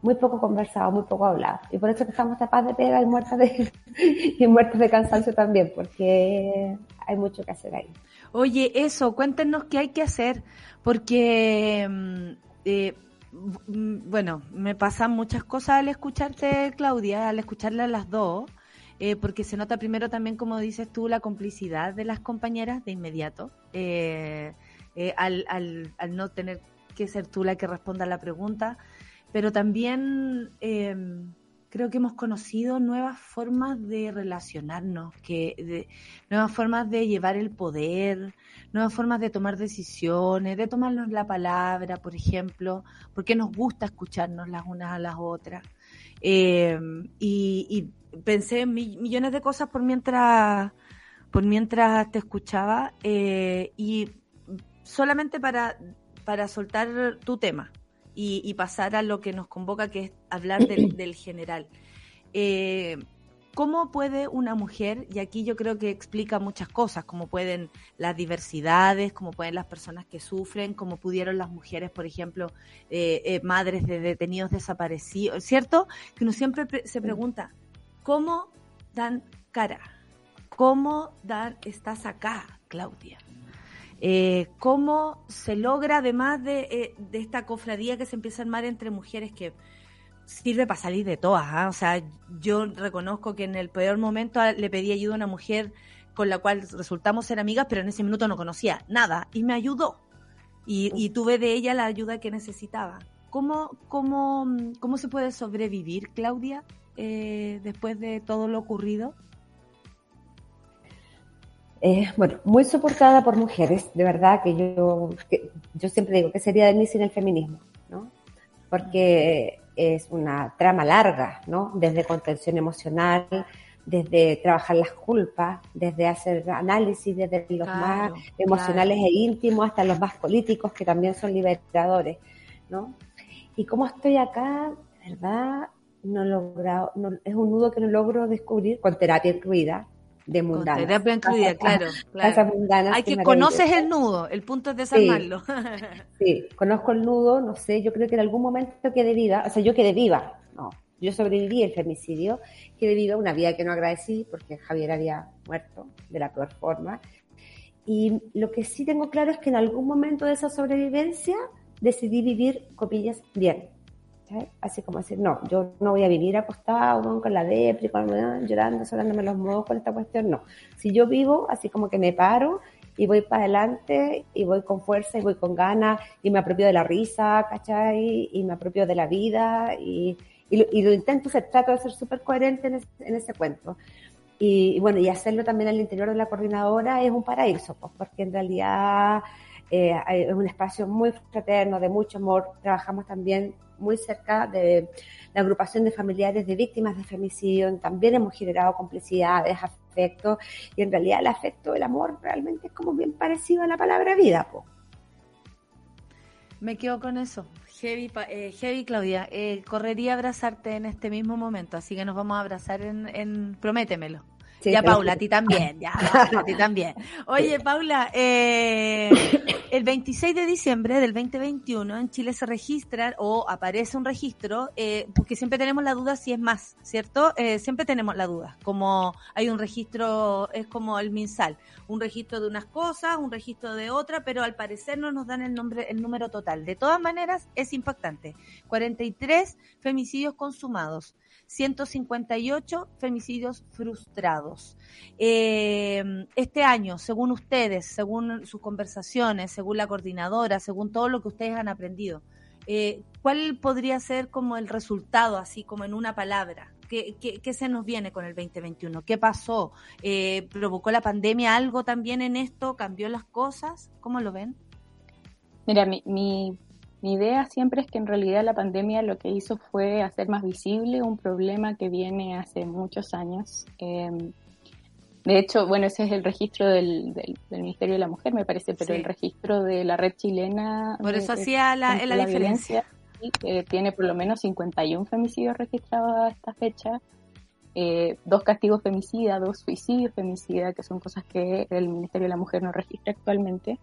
muy poco conversado, muy poco hablado. Y por eso que estamos tapadas de pega y muertas de, y muertas de cansancio también, porque hay mucho que hacer ahí. Oye, eso, cuéntenos qué hay que hacer, porque, mm, eh, mm, bueno, me pasan muchas cosas al escucharte, Claudia, al escucharle a las dos, eh, porque se nota primero también, como dices tú, la complicidad de las compañeras de inmediato, eh, al, al, al no tener que ser tú la que responda a la pregunta, pero también em, creo que hemos conocido nuevas formas de relacionarnos, que de, nuevas formas de llevar el poder, nuevas formas de tomar decisiones, de tomarnos la palabra, por ejemplo, porque nos gusta escucharnos las unas a las otras. Em, y, pensé en millones de cosas por mientras, por mientras te escuchaba eh, y solamente para, para soltar tu tema y, pasar a lo que nos convoca, que es hablar del, general. Eh, ¿Cómo puede una mujer, y aquí yo creo que explica muchas cosas, cómo pueden las diversidades, cómo pueden las personas que sufren, cómo pudieron las mujeres, por ejemplo, eh, eh, madres de detenidos desaparecidos, ¿cierto? Que uno siempre se pregunta, ¿cómo dan cara? ¿Cómo dar, estás acá, Claudia? Eh, ¿Cómo se logra, además eh, de, esta cofradía que se empieza a armar entre mujeres que sirve para salir de todas? ¿ah? O sea, yo reconozco que en el peor momento le pedí ayuda a una mujer con la cual resultamos ser amigas, pero en ese minuto no conocía nada y me ayudó. Y, tuve de ella la ayuda que necesitaba. ¿Cómo, cómo, cómo se puede sobrevivir, Claudia, eh, después de todo lo ocurrido? Eh, bueno, muy soportada por mujeres, de verdad que yo, yo siempre digo que sería de mí sin el feminismo, ¿no? Porque es una trama larga, ¿no? Desde contención emocional, desde trabajar las culpas, desde hacer análisis desde los más emocionales e íntimos hasta los más políticos que también son liberadores, ¿no? Y cómo estoy acá, ¿verdad? No he logrado, no, es un nudo que no logro descubrir con terapia incluida, de mundanas. terapia incluida, claro. Hay que conoces el nudo, el punto es desarmarlo. Sí, conozco el nudo, no sé, yo creo que en algún momento quedé viva, o sea, yo quedé viva, no, yo sobreviví el femicidio, quedé viva una vida que no agradecí porque Javier había muerto de la peor forma. Y lo que sí tengo claro es que en algún momento de esa sobrevivencia decidí vivir, copillas, bien. Así como decir, no, yo no voy a vivir acostado con la depre, llorando, solándome los modos con esta cuestión, no. Si yo vivo, así como que me paro y voy para adelante y voy con fuerza y voy con ganas y me apropio de la risa, ¿cachai? Y me apropio de la vida y, y, lo, intento, se trato de ser súper coherente en, en ese cuento. Y, bueno, y hacerlo también al interior de la coordinadora es un paraíso, pues, porque en realidad eh, es un espacio muy fraterno, de mucho amor. Trabajamos también muy cerca de la agrupación de familiares de víctimas de femicidio. También hemos generado complicidades, afecto, y en realidad el afecto, el amor, realmente es como bien parecido a la palabra vida. Po. Me quedo con eso. Heavy, eh, heavy Claudia. Eh, correría abrazarte en este mismo momento, así que nos vamos a abrazar en, en prométemelo ya, Paula, a ti también, ya, a ti también. Oye, Paula, eh, el 26 de diciembre del 2021 en Chile se registra o aparece un registro, eh, porque siempre tenemos la duda si es más, ¿cierto? Eh, siempre tenemos la duda, como hay un registro, es como el MinSal, un registro de unas cosas, un registro de otra, pero al parecer no nos dan el nombre, el número total. De todas maneras, es impactante. 43 femicidios consumados. 158 femicidios frustrados. Eh, este año, según ustedes, según sus conversaciones, según la coordinadora, según todo lo que ustedes han aprendido, eh, ¿cuál podría ser como el resultado, así como en una palabra? ¿Qué, se nos viene con el 2021? ¿Qué pasó? Eh, ¿Provocó la pandemia algo también en esto? ¿Cambió las cosas? ¿Cómo lo ven? Mira, mi, mi mi idea siempre es que en realidad la pandemia lo que hizo fue hacer más visible un problema que viene hace muchos años. Em, de hecho, bueno, ese es el registro del, del, Ministerio de la Mujer, me parece, pero el registro de la red chilena. Por eso hacía la, la, diferencia. eh, tiene por lo menos 51 femicidios registrados a esta fecha, eh, dos castigos femicidas, dos suicidios femicidas, que son cosas que el Ministerio de la Mujer no registra actualmente.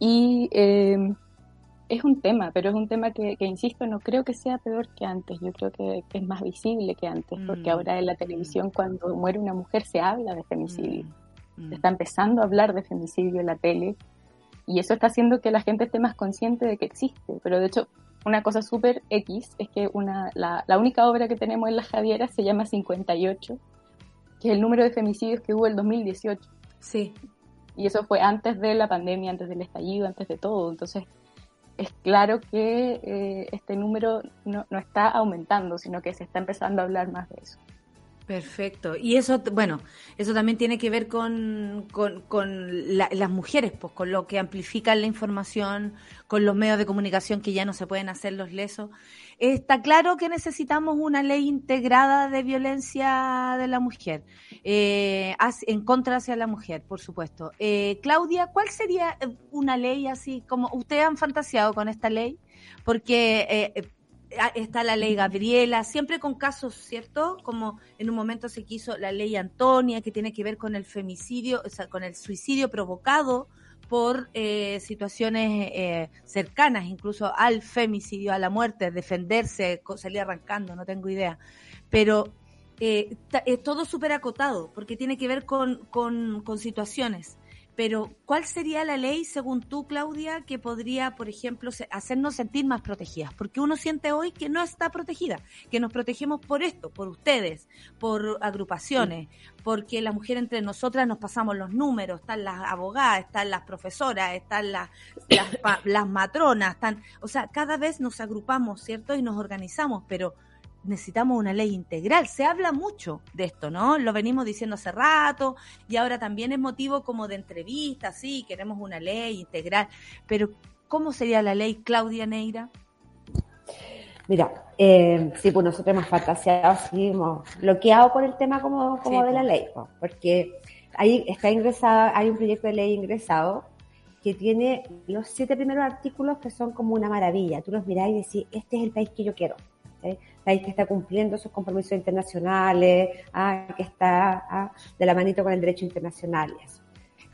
Y eh, es un tema, pero es un tema que, insisto, no creo que sea peor que antes, yo creo que, es más visible que antes, porque mm. ahora en la televisión cuando muere una mujer se habla de femicidio, mm. se está empezando a hablar de femicidio en la tele, y eso está haciendo que la gente esté más consciente de que existe, pero de hecho una cosa súper X es que una, la, la, única obra que tenemos en la Javiera se llama 58, que es el número de femicidios que hubo el 2018. Sí. Y eso fue antes de la pandemia, antes del estallido, antes de todo. Entonces, es claro que eh, este número no, no está aumentando, sino que se está empezando a hablar más de eso. Perfecto. Y eso, bueno, eso también tiene que ver con, con, las mujeres, pues con lo que amplifican la información, con los medios de comunicación que ya no se pueden hacer los lesos. Está claro que necesitamos una ley integrada de violencia de la mujer, eh, en contra hacia la mujer, por supuesto. Eh, Claudia, ¿cuál sería eh, una ley así como ustedes han fantaseado con esta ley? Porque Ah, está la ley Gabriela, siempre con casos, ¿cierto? Como en un momento se quiso la ley Antonia, que tiene que ver con el femicidio, o sea, con el suicidio provocado por eh, situaciones eh, cercanas, incluso al femicidio, a la muerte, defenderse, salir arrancando, no tengo idea. Pero eh, es todo súper acotado, porque tiene que ver con, con, con situaciones. Pero, ¿cuál sería la ley, según tú, Claudia, que podría, por ejemplo, hacernos sentir más protegidas? Porque uno siente hoy que no está protegida, que nos protegemos por esto, por ustedes, por agrupaciones, porque la mujer entre nosotras nos pasamos los números, están las abogadas, están las profesoras, están las, las, las matronas, están, o sea, cada vez nos agrupamos, ¿cierto? Y nos organizamos, pero necesitamos una ley integral. Se habla mucho de esto, ¿no? Lo venimos diciendo hace rato y ahora también es motivo como de entrevistas, sí, queremos una ley integral. Pero, ¿cómo sería la ley Claudia Neira? Mira, eh, sí, pues nosotros hemos fantaseado, sí, hemos bloqueado por el tema como, como de la ley, porque ahí está ingresada, hay un proyecto de ley ingresado que tiene los siete primeros artículos que son como una maravilla. Tú los mirás y decís, este es el país que yo quiero país que está cumpliendo sus compromisos internacionales, ah, que está ah, de la manito con el derecho internacional.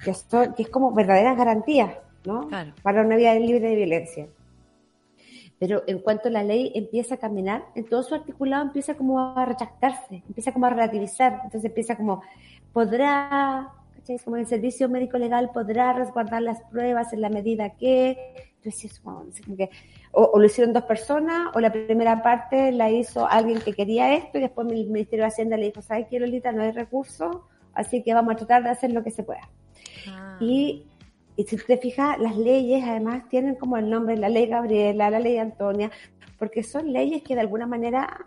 Que, que es como verdaderas garantías ¿no? para una vida libre de violencia. Pero en cuanto la ley empieza a caminar, en todo su articulado empieza como a retractarse, empieza como a relativizar, entonces empieza como, podrá, como el servicio médico legal podrá resguardar las pruebas en la medida que, entonces, como que o, lo hicieron dos personas, o la primera parte la hizo alguien que quería esto, y después el Ministerio de Hacienda le dijo, ¿sabes qué, Lolita? No hay recursos, así que vamos a tratar de hacer lo que se pueda. Ah. Y, y, si te fijas, las leyes además tienen como el nombre, la ley Gabriela, la ley Antonia, porque son leyes que de alguna manera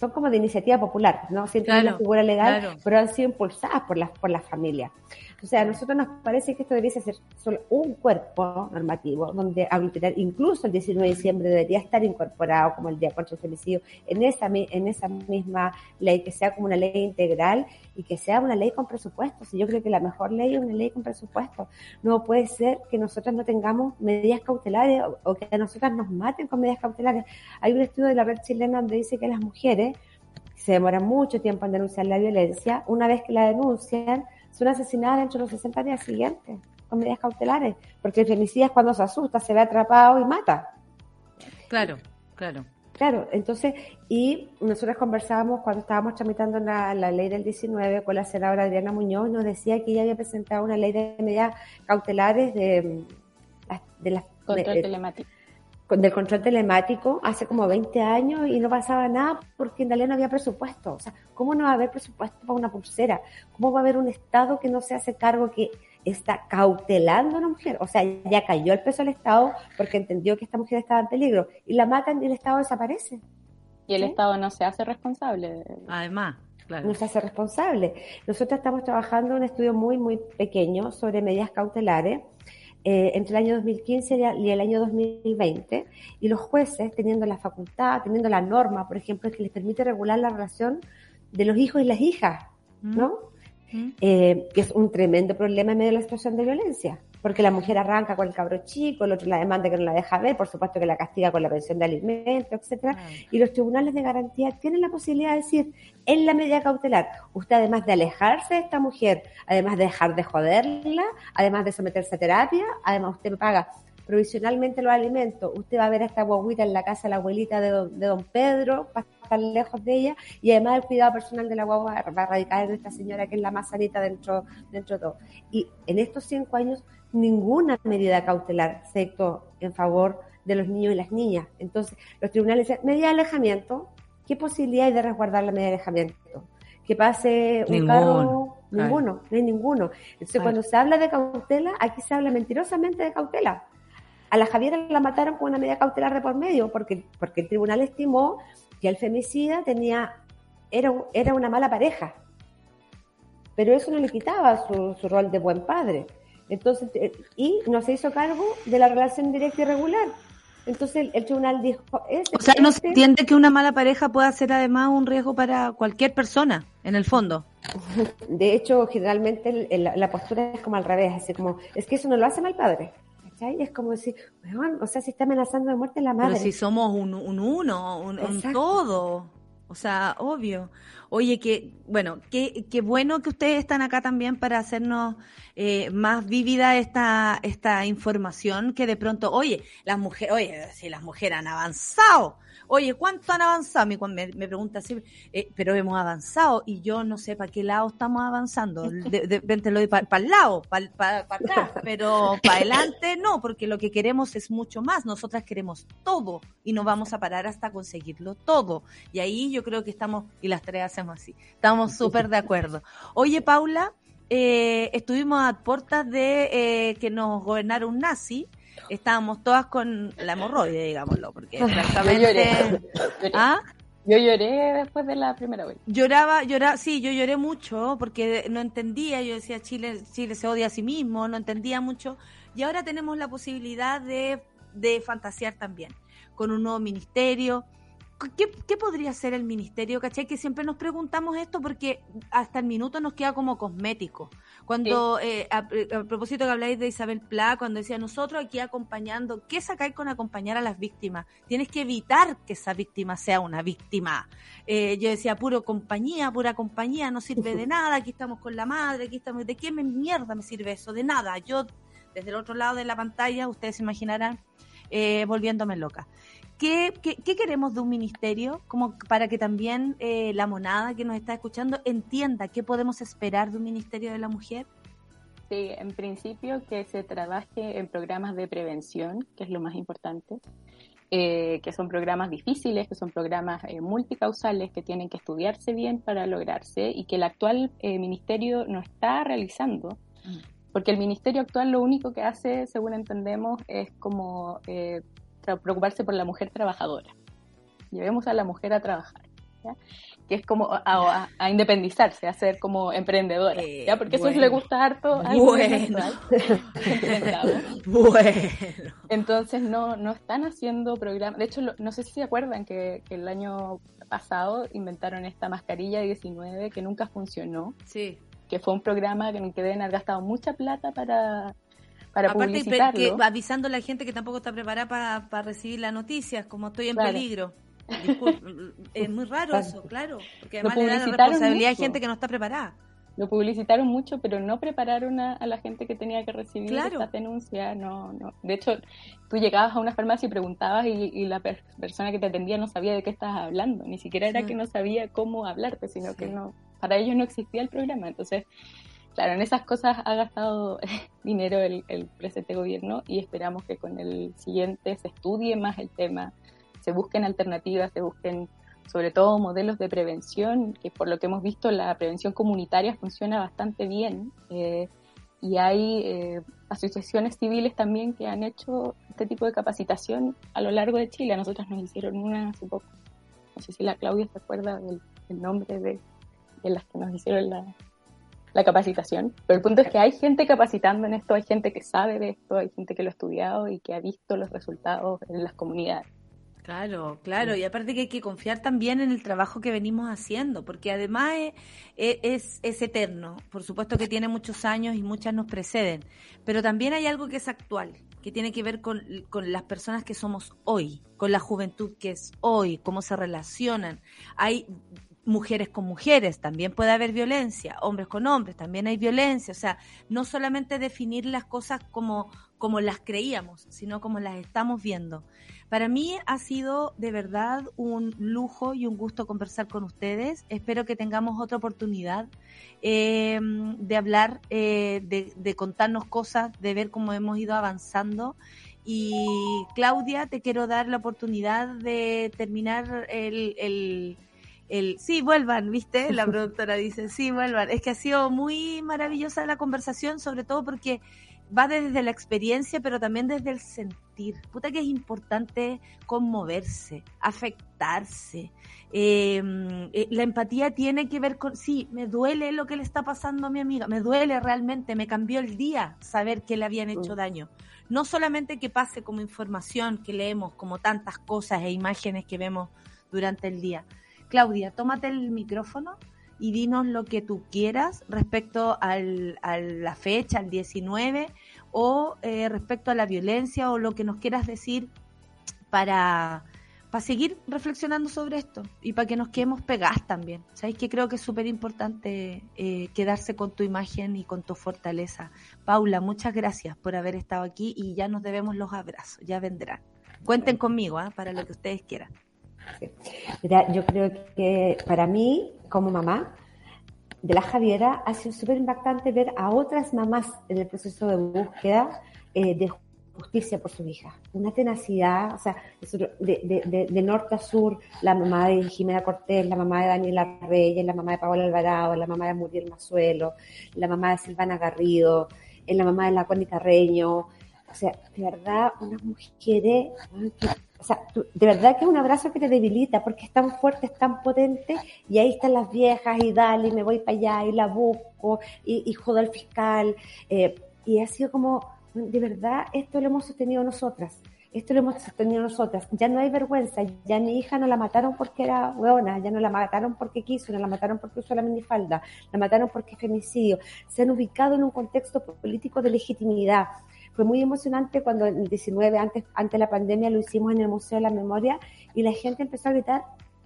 son como de iniciativa popular, ¿no? Siempre claro, una figura legal, pero han sido impulsadas por las, por las familias. O sea, a nosotros nos parece que esto debería ser solo un cuerpo normativo, donde aglutinar, incluso el 19 de diciembre debería estar incorporado como el Día contra el Femicidio en esa, en esa misma ley, que sea como una ley integral y que sea una ley con presupuestos. Y yo creo que la mejor ley es una ley con presupuesto. No puede ser que nosotros no tengamos medidas cautelares o, que a nosotras nos maten con medidas cautelares. Hay un estudio de la red chilena donde dice que las mujeres se demoran mucho tiempo en denunciar la violencia. Una vez que la denuncian, son asesinadas dentro de los 60 días siguientes, con medidas cautelares, porque el femicida es cuando se asusta, se ve atrapado y mata. Claro, claro. Claro, entonces, y nosotros conversábamos cuando estábamos tramitando la, ley del 19 con la senadora Adriana Muñoz, nos decía que ella había presentado una ley de medidas cautelares de, de las... Control eh, telemático del control telemático hace como 20 años y no pasaba nada porque en realidad no había presupuesto. O sea, ¿cómo no va a haber presupuesto para una pulsera? ¿Cómo va a haber un Estado que no se hace cargo que está cautelando a una mujer? O sea, ya cayó el peso del Estado porque entendió que esta mujer estaba en peligro y la matan y el Estado desaparece. Y el Estado no se hace responsable. Además. Claro. No se hace responsable. Nosotros estamos trabajando en un estudio muy, muy pequeño sobre medidas cautelares eh, entre el año 2015 y el año 2020, y los jueces, teniendo la facultad, teniendo la norma, por ejemplo, que les permite regular la relación de los hijos y las hijas, ¿no? ¿Mm? eh, que es un tremendo problema en medio de la situación de violencia porque la mujer arranca con el cabro chico, el otro la demanda que no la deja ver, por supuesto que la castiga con la pensión de alimentos, etcétera, y los tribunales de garantía tienen la posibilidad de decir, en la medida cautelar, usted además de alejarse de esta mujer, además de dejar de joderla, además de someterse a terapia, además usted paga provisionalmente los alimentos, usted va a ver a esta guaguita en la casa de la abuelita de don, de don Pedro, para estar lejos de ella, y además el cuidado personal de la guagua va a radicar en esta señora que es la más sanita dentro, dentro de todo. Y en estos cinco años ninguna medida cautelar se en favor de los niños y las niñas. Entonces, los tribunales dicen, medida de alejamiento, ¿qué posibilidad hay de resguardar la medida de alejamiento? Que pase un carro, ninguno, no hay ninguno. Entonces, cuando se habla de cautela, aquí se habla mentirosamente de cautela. A la Javiera la mataron con una medida cautelar de por medio, porque, porque el tribunal estimó que el femicida tenía, era, era una mala pareja. Pero eso no le quitaba su, su rol de buen padre. Entonces, eh, y no se hizo cargo de la relación directa y regular. Entonces el, tribunal dijo... Este, o sea, no se entiende que una mala pareja pueda ser además un riesgo para cualquier persona, en el fondo. De hecho, generalmente la, postura es como al revés, así como, es que eso no lo hace mal padre. ¿Cachai? Es como decir, bueno, o sea, si está amenazando de muerte la madre. Pero si somos un, uno, un todo. O sea, obvio. Oye, que, bueno, qué, qué bueno que ustedes están acá también para hacernos eh, más vívida esta, esta información que de pronto, oye, las mujeres, oye, si las mujeres han avanzado, oye, ¿cuánto han avanzado? Me, me, pregunta así, eh, pero hemos avanzado y yo no sé para qué lado estamos avanzando. De, de, para el lado, para atrás, pero para adelante no, porque lo que queremos es mucho más. Nosotras queremos todo y no vamos a parar hasta conseguirlo todo. Y ahí yo creo que estamos, y las tres hacemos así, estamos súper de acuerdo. Oye, Paula, eh, estuvimos a puertas de eh, que nos gobernara un nazi estábamos todas con la hemorroide, digámoslo, porque exactamente... Yo lloré. ¿Ah? Yo lloré después de la primera vez. Lloraba, lloraba, sí, yo lloré mucho porque no entendía, yo decía Chile, Chile se odia a sí mismo, no entendía mucho. Y ahora tenemos la posibilidad de, de fantasear también con un nuevo ministerio, ¿Qué, podría ser el ministerio? ¿Cachai? Que siempre nos preguntamos esto porque hasta el minuto nos queda como cosmético. Cuando, eh, a, propósito que habláis de Isabel Pla, cuando decía nosotros aquí acompañando, ¿qué sacáis con acompañar a las víctimas? Tienes que evitar que esa víctima sea una víctima. Eh, yo decía, puro compañía, pura compañía, no sirve de nada, aquí estamos con la madre, aquí estamos, ¿de qué mierda me sirve eso? De nada. Yo, desde el otro lado de la pantalla, ustedes se imaginarán, eh, volviéndome loca. ¿Qué, queremos de un ministerio? Como para que también eh, la monada que nos está escuchando entienda qué podemos esperar de un ministerio de la mujer. Sí, en principio que se trabaje en programas de prevención, que es lo más importante, eh, que son programas difíciles, que son programas eh, multicausales, que tienen que estudiarse bien para lograrse y que el actual ministerio no está realizando. Mm. Porque el ministerio actual lo único que hace, según entendemos, es como preocuparse por la mujer trabajadora. Llevemos a la mujer a trabajar, que es como a, independizarse, a ser como emprendedora, eh, ¿ya? porque eso le gusta harto a bueno. bueno. Entonces no, no están haciendo programas, de hecho no sé si se acuerdan que, que el año pasado inventaron esta mascarilla 19 que nunca funcionó. Sí. Que fue un programa que, que deben haber gastado mucha plata para, para Aparte, Que, avisando a la gente que tampoco está preparada para recibir las noticias, como estoy en peligro. es muy raro eso, claro, porque además le da la responsabilidad a gente que no está preparada. Lo publicitaron mucho, pero no prepararon a, la gente que tenía que recibir esta denuncia. No, no. De hecho, tú llegabas a una farmacia y preguntabas y, la persona que te atendía no sabía de qué estabas hablando. Ni siquiera era que no sabía cómo hablarte, sino que no, para ellos no existía el programa. Entonces, claro, en esas cosas ha gastado dinero el, presente gobierno y esperamos que con el siguiente se estudie más el tema, se busquen alternativas, se busquen sobre todo modelos de prevención, que por lo que hemos visto la prevención comunitaria funciona bastante bien. Eh, y hay eh, asociaciones civiles también que han hecho este tipo de capacitación a lo largo de Chile. A nosotras nos hicieron una hace poco. No sé si la Claudia se acuerda del, nombre de, de, las que nos hicieron la, la capacitación. Pero el punto es que hay gente capacitando en esto, hay gente que sabe de esto, hay gente que lo ha estudiado y que ha visto los resultados en las comunidades. Claro, claro, y aparte que hay que confiar también en el trabajo que venimos haciendo, porque además es, es, eterno, por supuesto que tiene muchos años y muchas nos preceden, pero también hay algo que es actual, que tiene que ver con, con las personas que somos hoy, con la juventud que es hoy, cómo se relacionan. Hay mujeres con mujeres, también puede haber violencia, hombres con hombres, también hay violencia, o sea, no solamente definir las cosas como, como las creíamos, sino como las estamos viendo. Para mí ha sido de verdad un lujo y un gusto conversar con ustedes. Espero que tengamos otra oportunidad eh, de hablar, eh, de, contarnos cosas, de ver cómo hemos ido avanzando. Y Claudia, te quiero dar la oportunidad de terminar el el sí, vuelvan, ¿viste? La productora dice, sí, vuelvan. Es que ha sido muy maravillosa la conversación, sobre todo porque va desde la experiencia, pero también desde el sentir. Puta que es importante conmoverse, afectarse. Em, eh, la empatía tiene que ver con, sí, me duele lo que le está pasando a mi amiga, me duele realmente, me cambió el día saber que le habían hecho daño. No solamente que pase como información que leemos, como tantas cosas e imágenes que vemos durante el día. Claudia, tómate el micrófono y dinos lo que tú quieras respecto al, a la fecha, al 19, o eh, respecto a la violencia o lo que nos quieras decir para, para seguir reflexionando sobre esto y para que nos quedemos pegadas también. Sabéis que creo que es súper importante eh, quedarse con tu imagen y con tu fortaleza. Paula, muchas gracias por haber estado aquí y ya nos debemos los abrazos, ya vendrán. Cuenten conmigo ¿ah? para lo que ustedes quieran. Mira, yo creo que para mí, como mamá de la Javiera, ha sido súper impactante ver a otras mamás en el proceso de búsqueda eh, de justicia por su hija. Una tenacidad, o sea, de, norte a sur, la mamá de Jimena Cortés, la mamá de Daniela Reyes, la mamá de Paola Alvarado, la mamá de Muriel Mazuelo, la mamá de Silvana Garrido, la mamá de la Connie Carreño. O sea, de verdad, unas mujeres o sea, de verdad que es un abrazo que te debilita porque es tan fuerte, es tan potente y ahí están las viejas y dale, me voy para allá y la busco y, y jodo al fiscal. Eh, y ha sido como, de verdad, esto lo hemos sostenido nosotras. Esto lo hemos sostenido nosotras. Ya no hay vergüenza. Ya mi hija no la mataron porque era hueona, ya no la mataron porque quiso, no la mataron porque usó la minifalda, la mataron porque es femicidio. Se han ubicado en un contexto político de legitimidad fue muy emocionante cuando el 19, antes, antes de la pandemia, lo hicimos en el Museo de la Memoria y la gente empezó a gritar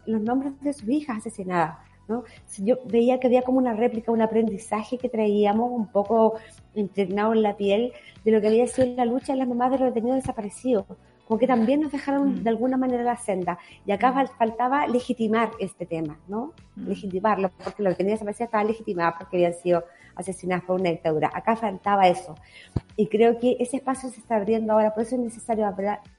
los nombres de sus hijas asesinadas. ¿no? Yo veía que había como una réplica, un aprendizaje que traíamos un poco internado en la piel de lo que había sido la lucha de las mamás de los detenidos desaparecidos, como que también nos dejaron mm. de alguna manera la senda. Y acá mm. faltaba legitimar este tema, ¿no? Mm. Legitimarlo, porque los detenidos desaparecidos estaban legitimados porque habían sido asesinadas por una dictadura. Acá faltaba eso. Y creo que ese espacio se está abriendo ahora, por eso es necesario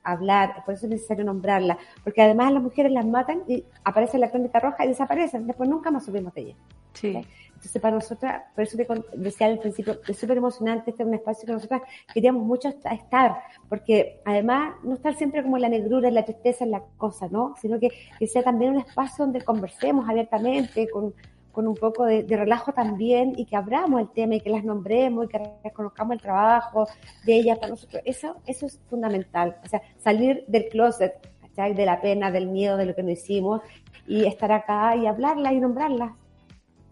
hablar, por eso es necesario nombrarla, porque además las mujeres las matan y aparece la crónica roja y desaparecen, después nunca más subimos de ella. Sí. Entonces para nosotras, por eso te decía al principio, es súper emocionante, este es un espacio que nosotras queríamos mucho estar, porque además no estar siempre como en la negrura, en la tristeza, en la cosa, ¿no? Sino que, que sea también un espacio donde conversemos abiertamente, con con un poco de, relajo también y que abramos el tema y que las nombremos y que reconozcamos el trabajo de ellas para nosotros. Eso, eso es fundamental. O sea, salir del closet, de la pena, del miedo, de lo que no hicimos y estar acá y hablarlas y nombrarlas.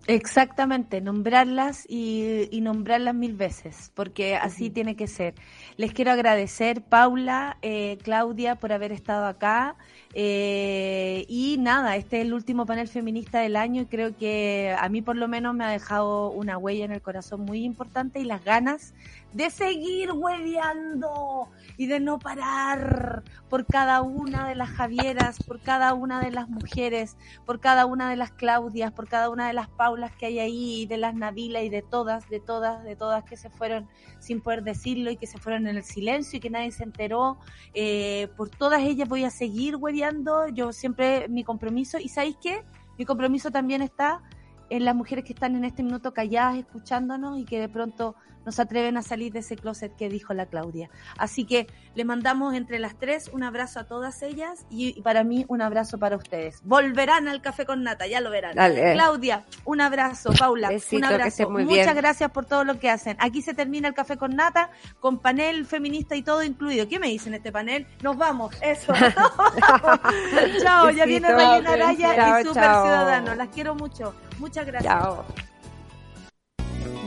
Exactamente, nombrarlas y, nombrarlas mil veces, porque así tiene que ser. Les quiero agradecer, Paula, eh, Claudia, por haber estado acá. Eh, y nada, este es el último panel feminista del año y creo que a mí por lo menos me ha dejado una huella en el corazón muy importante y las ganas de seguir hueveando y de no parar por cada una de las Javieras, por cada una de las mujeres, por cada una de las Claudias, por cada una de las Paulas que hay ahí, de las Navila y de todas, de todas, de todas que se fueron sin poder decirlo y que se fueron en el silencio y que nadie se enteró. Eh, por todas ellas voy a seguir hueveando, yo siempre mi compromiso, y ¿sabéis qué? Mi compromiso también está en las mujeres que están en este minuto calladas, escuchándonos y que de pronto no se atreven a salir de ese closet que dijo la Claudia. Así que le mandamos entre las tres un abrazo a todas ellas y, para mí un abrazo para ustedes. Volverán al café con nata, ya lo verán. Claudia, un abrazo. Paula, un abrazo. Muchas gracias por todo lo que hacen. Aquí se termina el café con nata con panel feminista y todo incluido. ¿Qué me dicen este panel? Nos vamos. Eso. chao, ya viene Rayena Araya y Super Ciudadano. Las quiero mucho. Muchas gracias. Chao.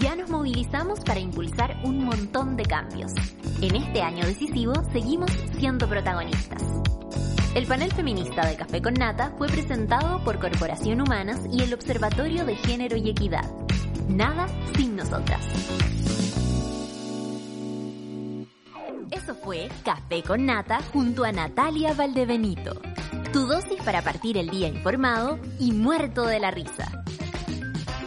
Ya nos movilizamos para impulsar un montón de cambios. En este año decisivo seguimos siendo protagonistas. El panel feminista de Café con Nata fue presentado por Corporación Humanas y el Observatorio de Género y Equidad. Nada sin nosotras. Eso fue Café con Nata junto a Natalia Valdebenito. Tu dosis para partir el día informado y muerto de la risa.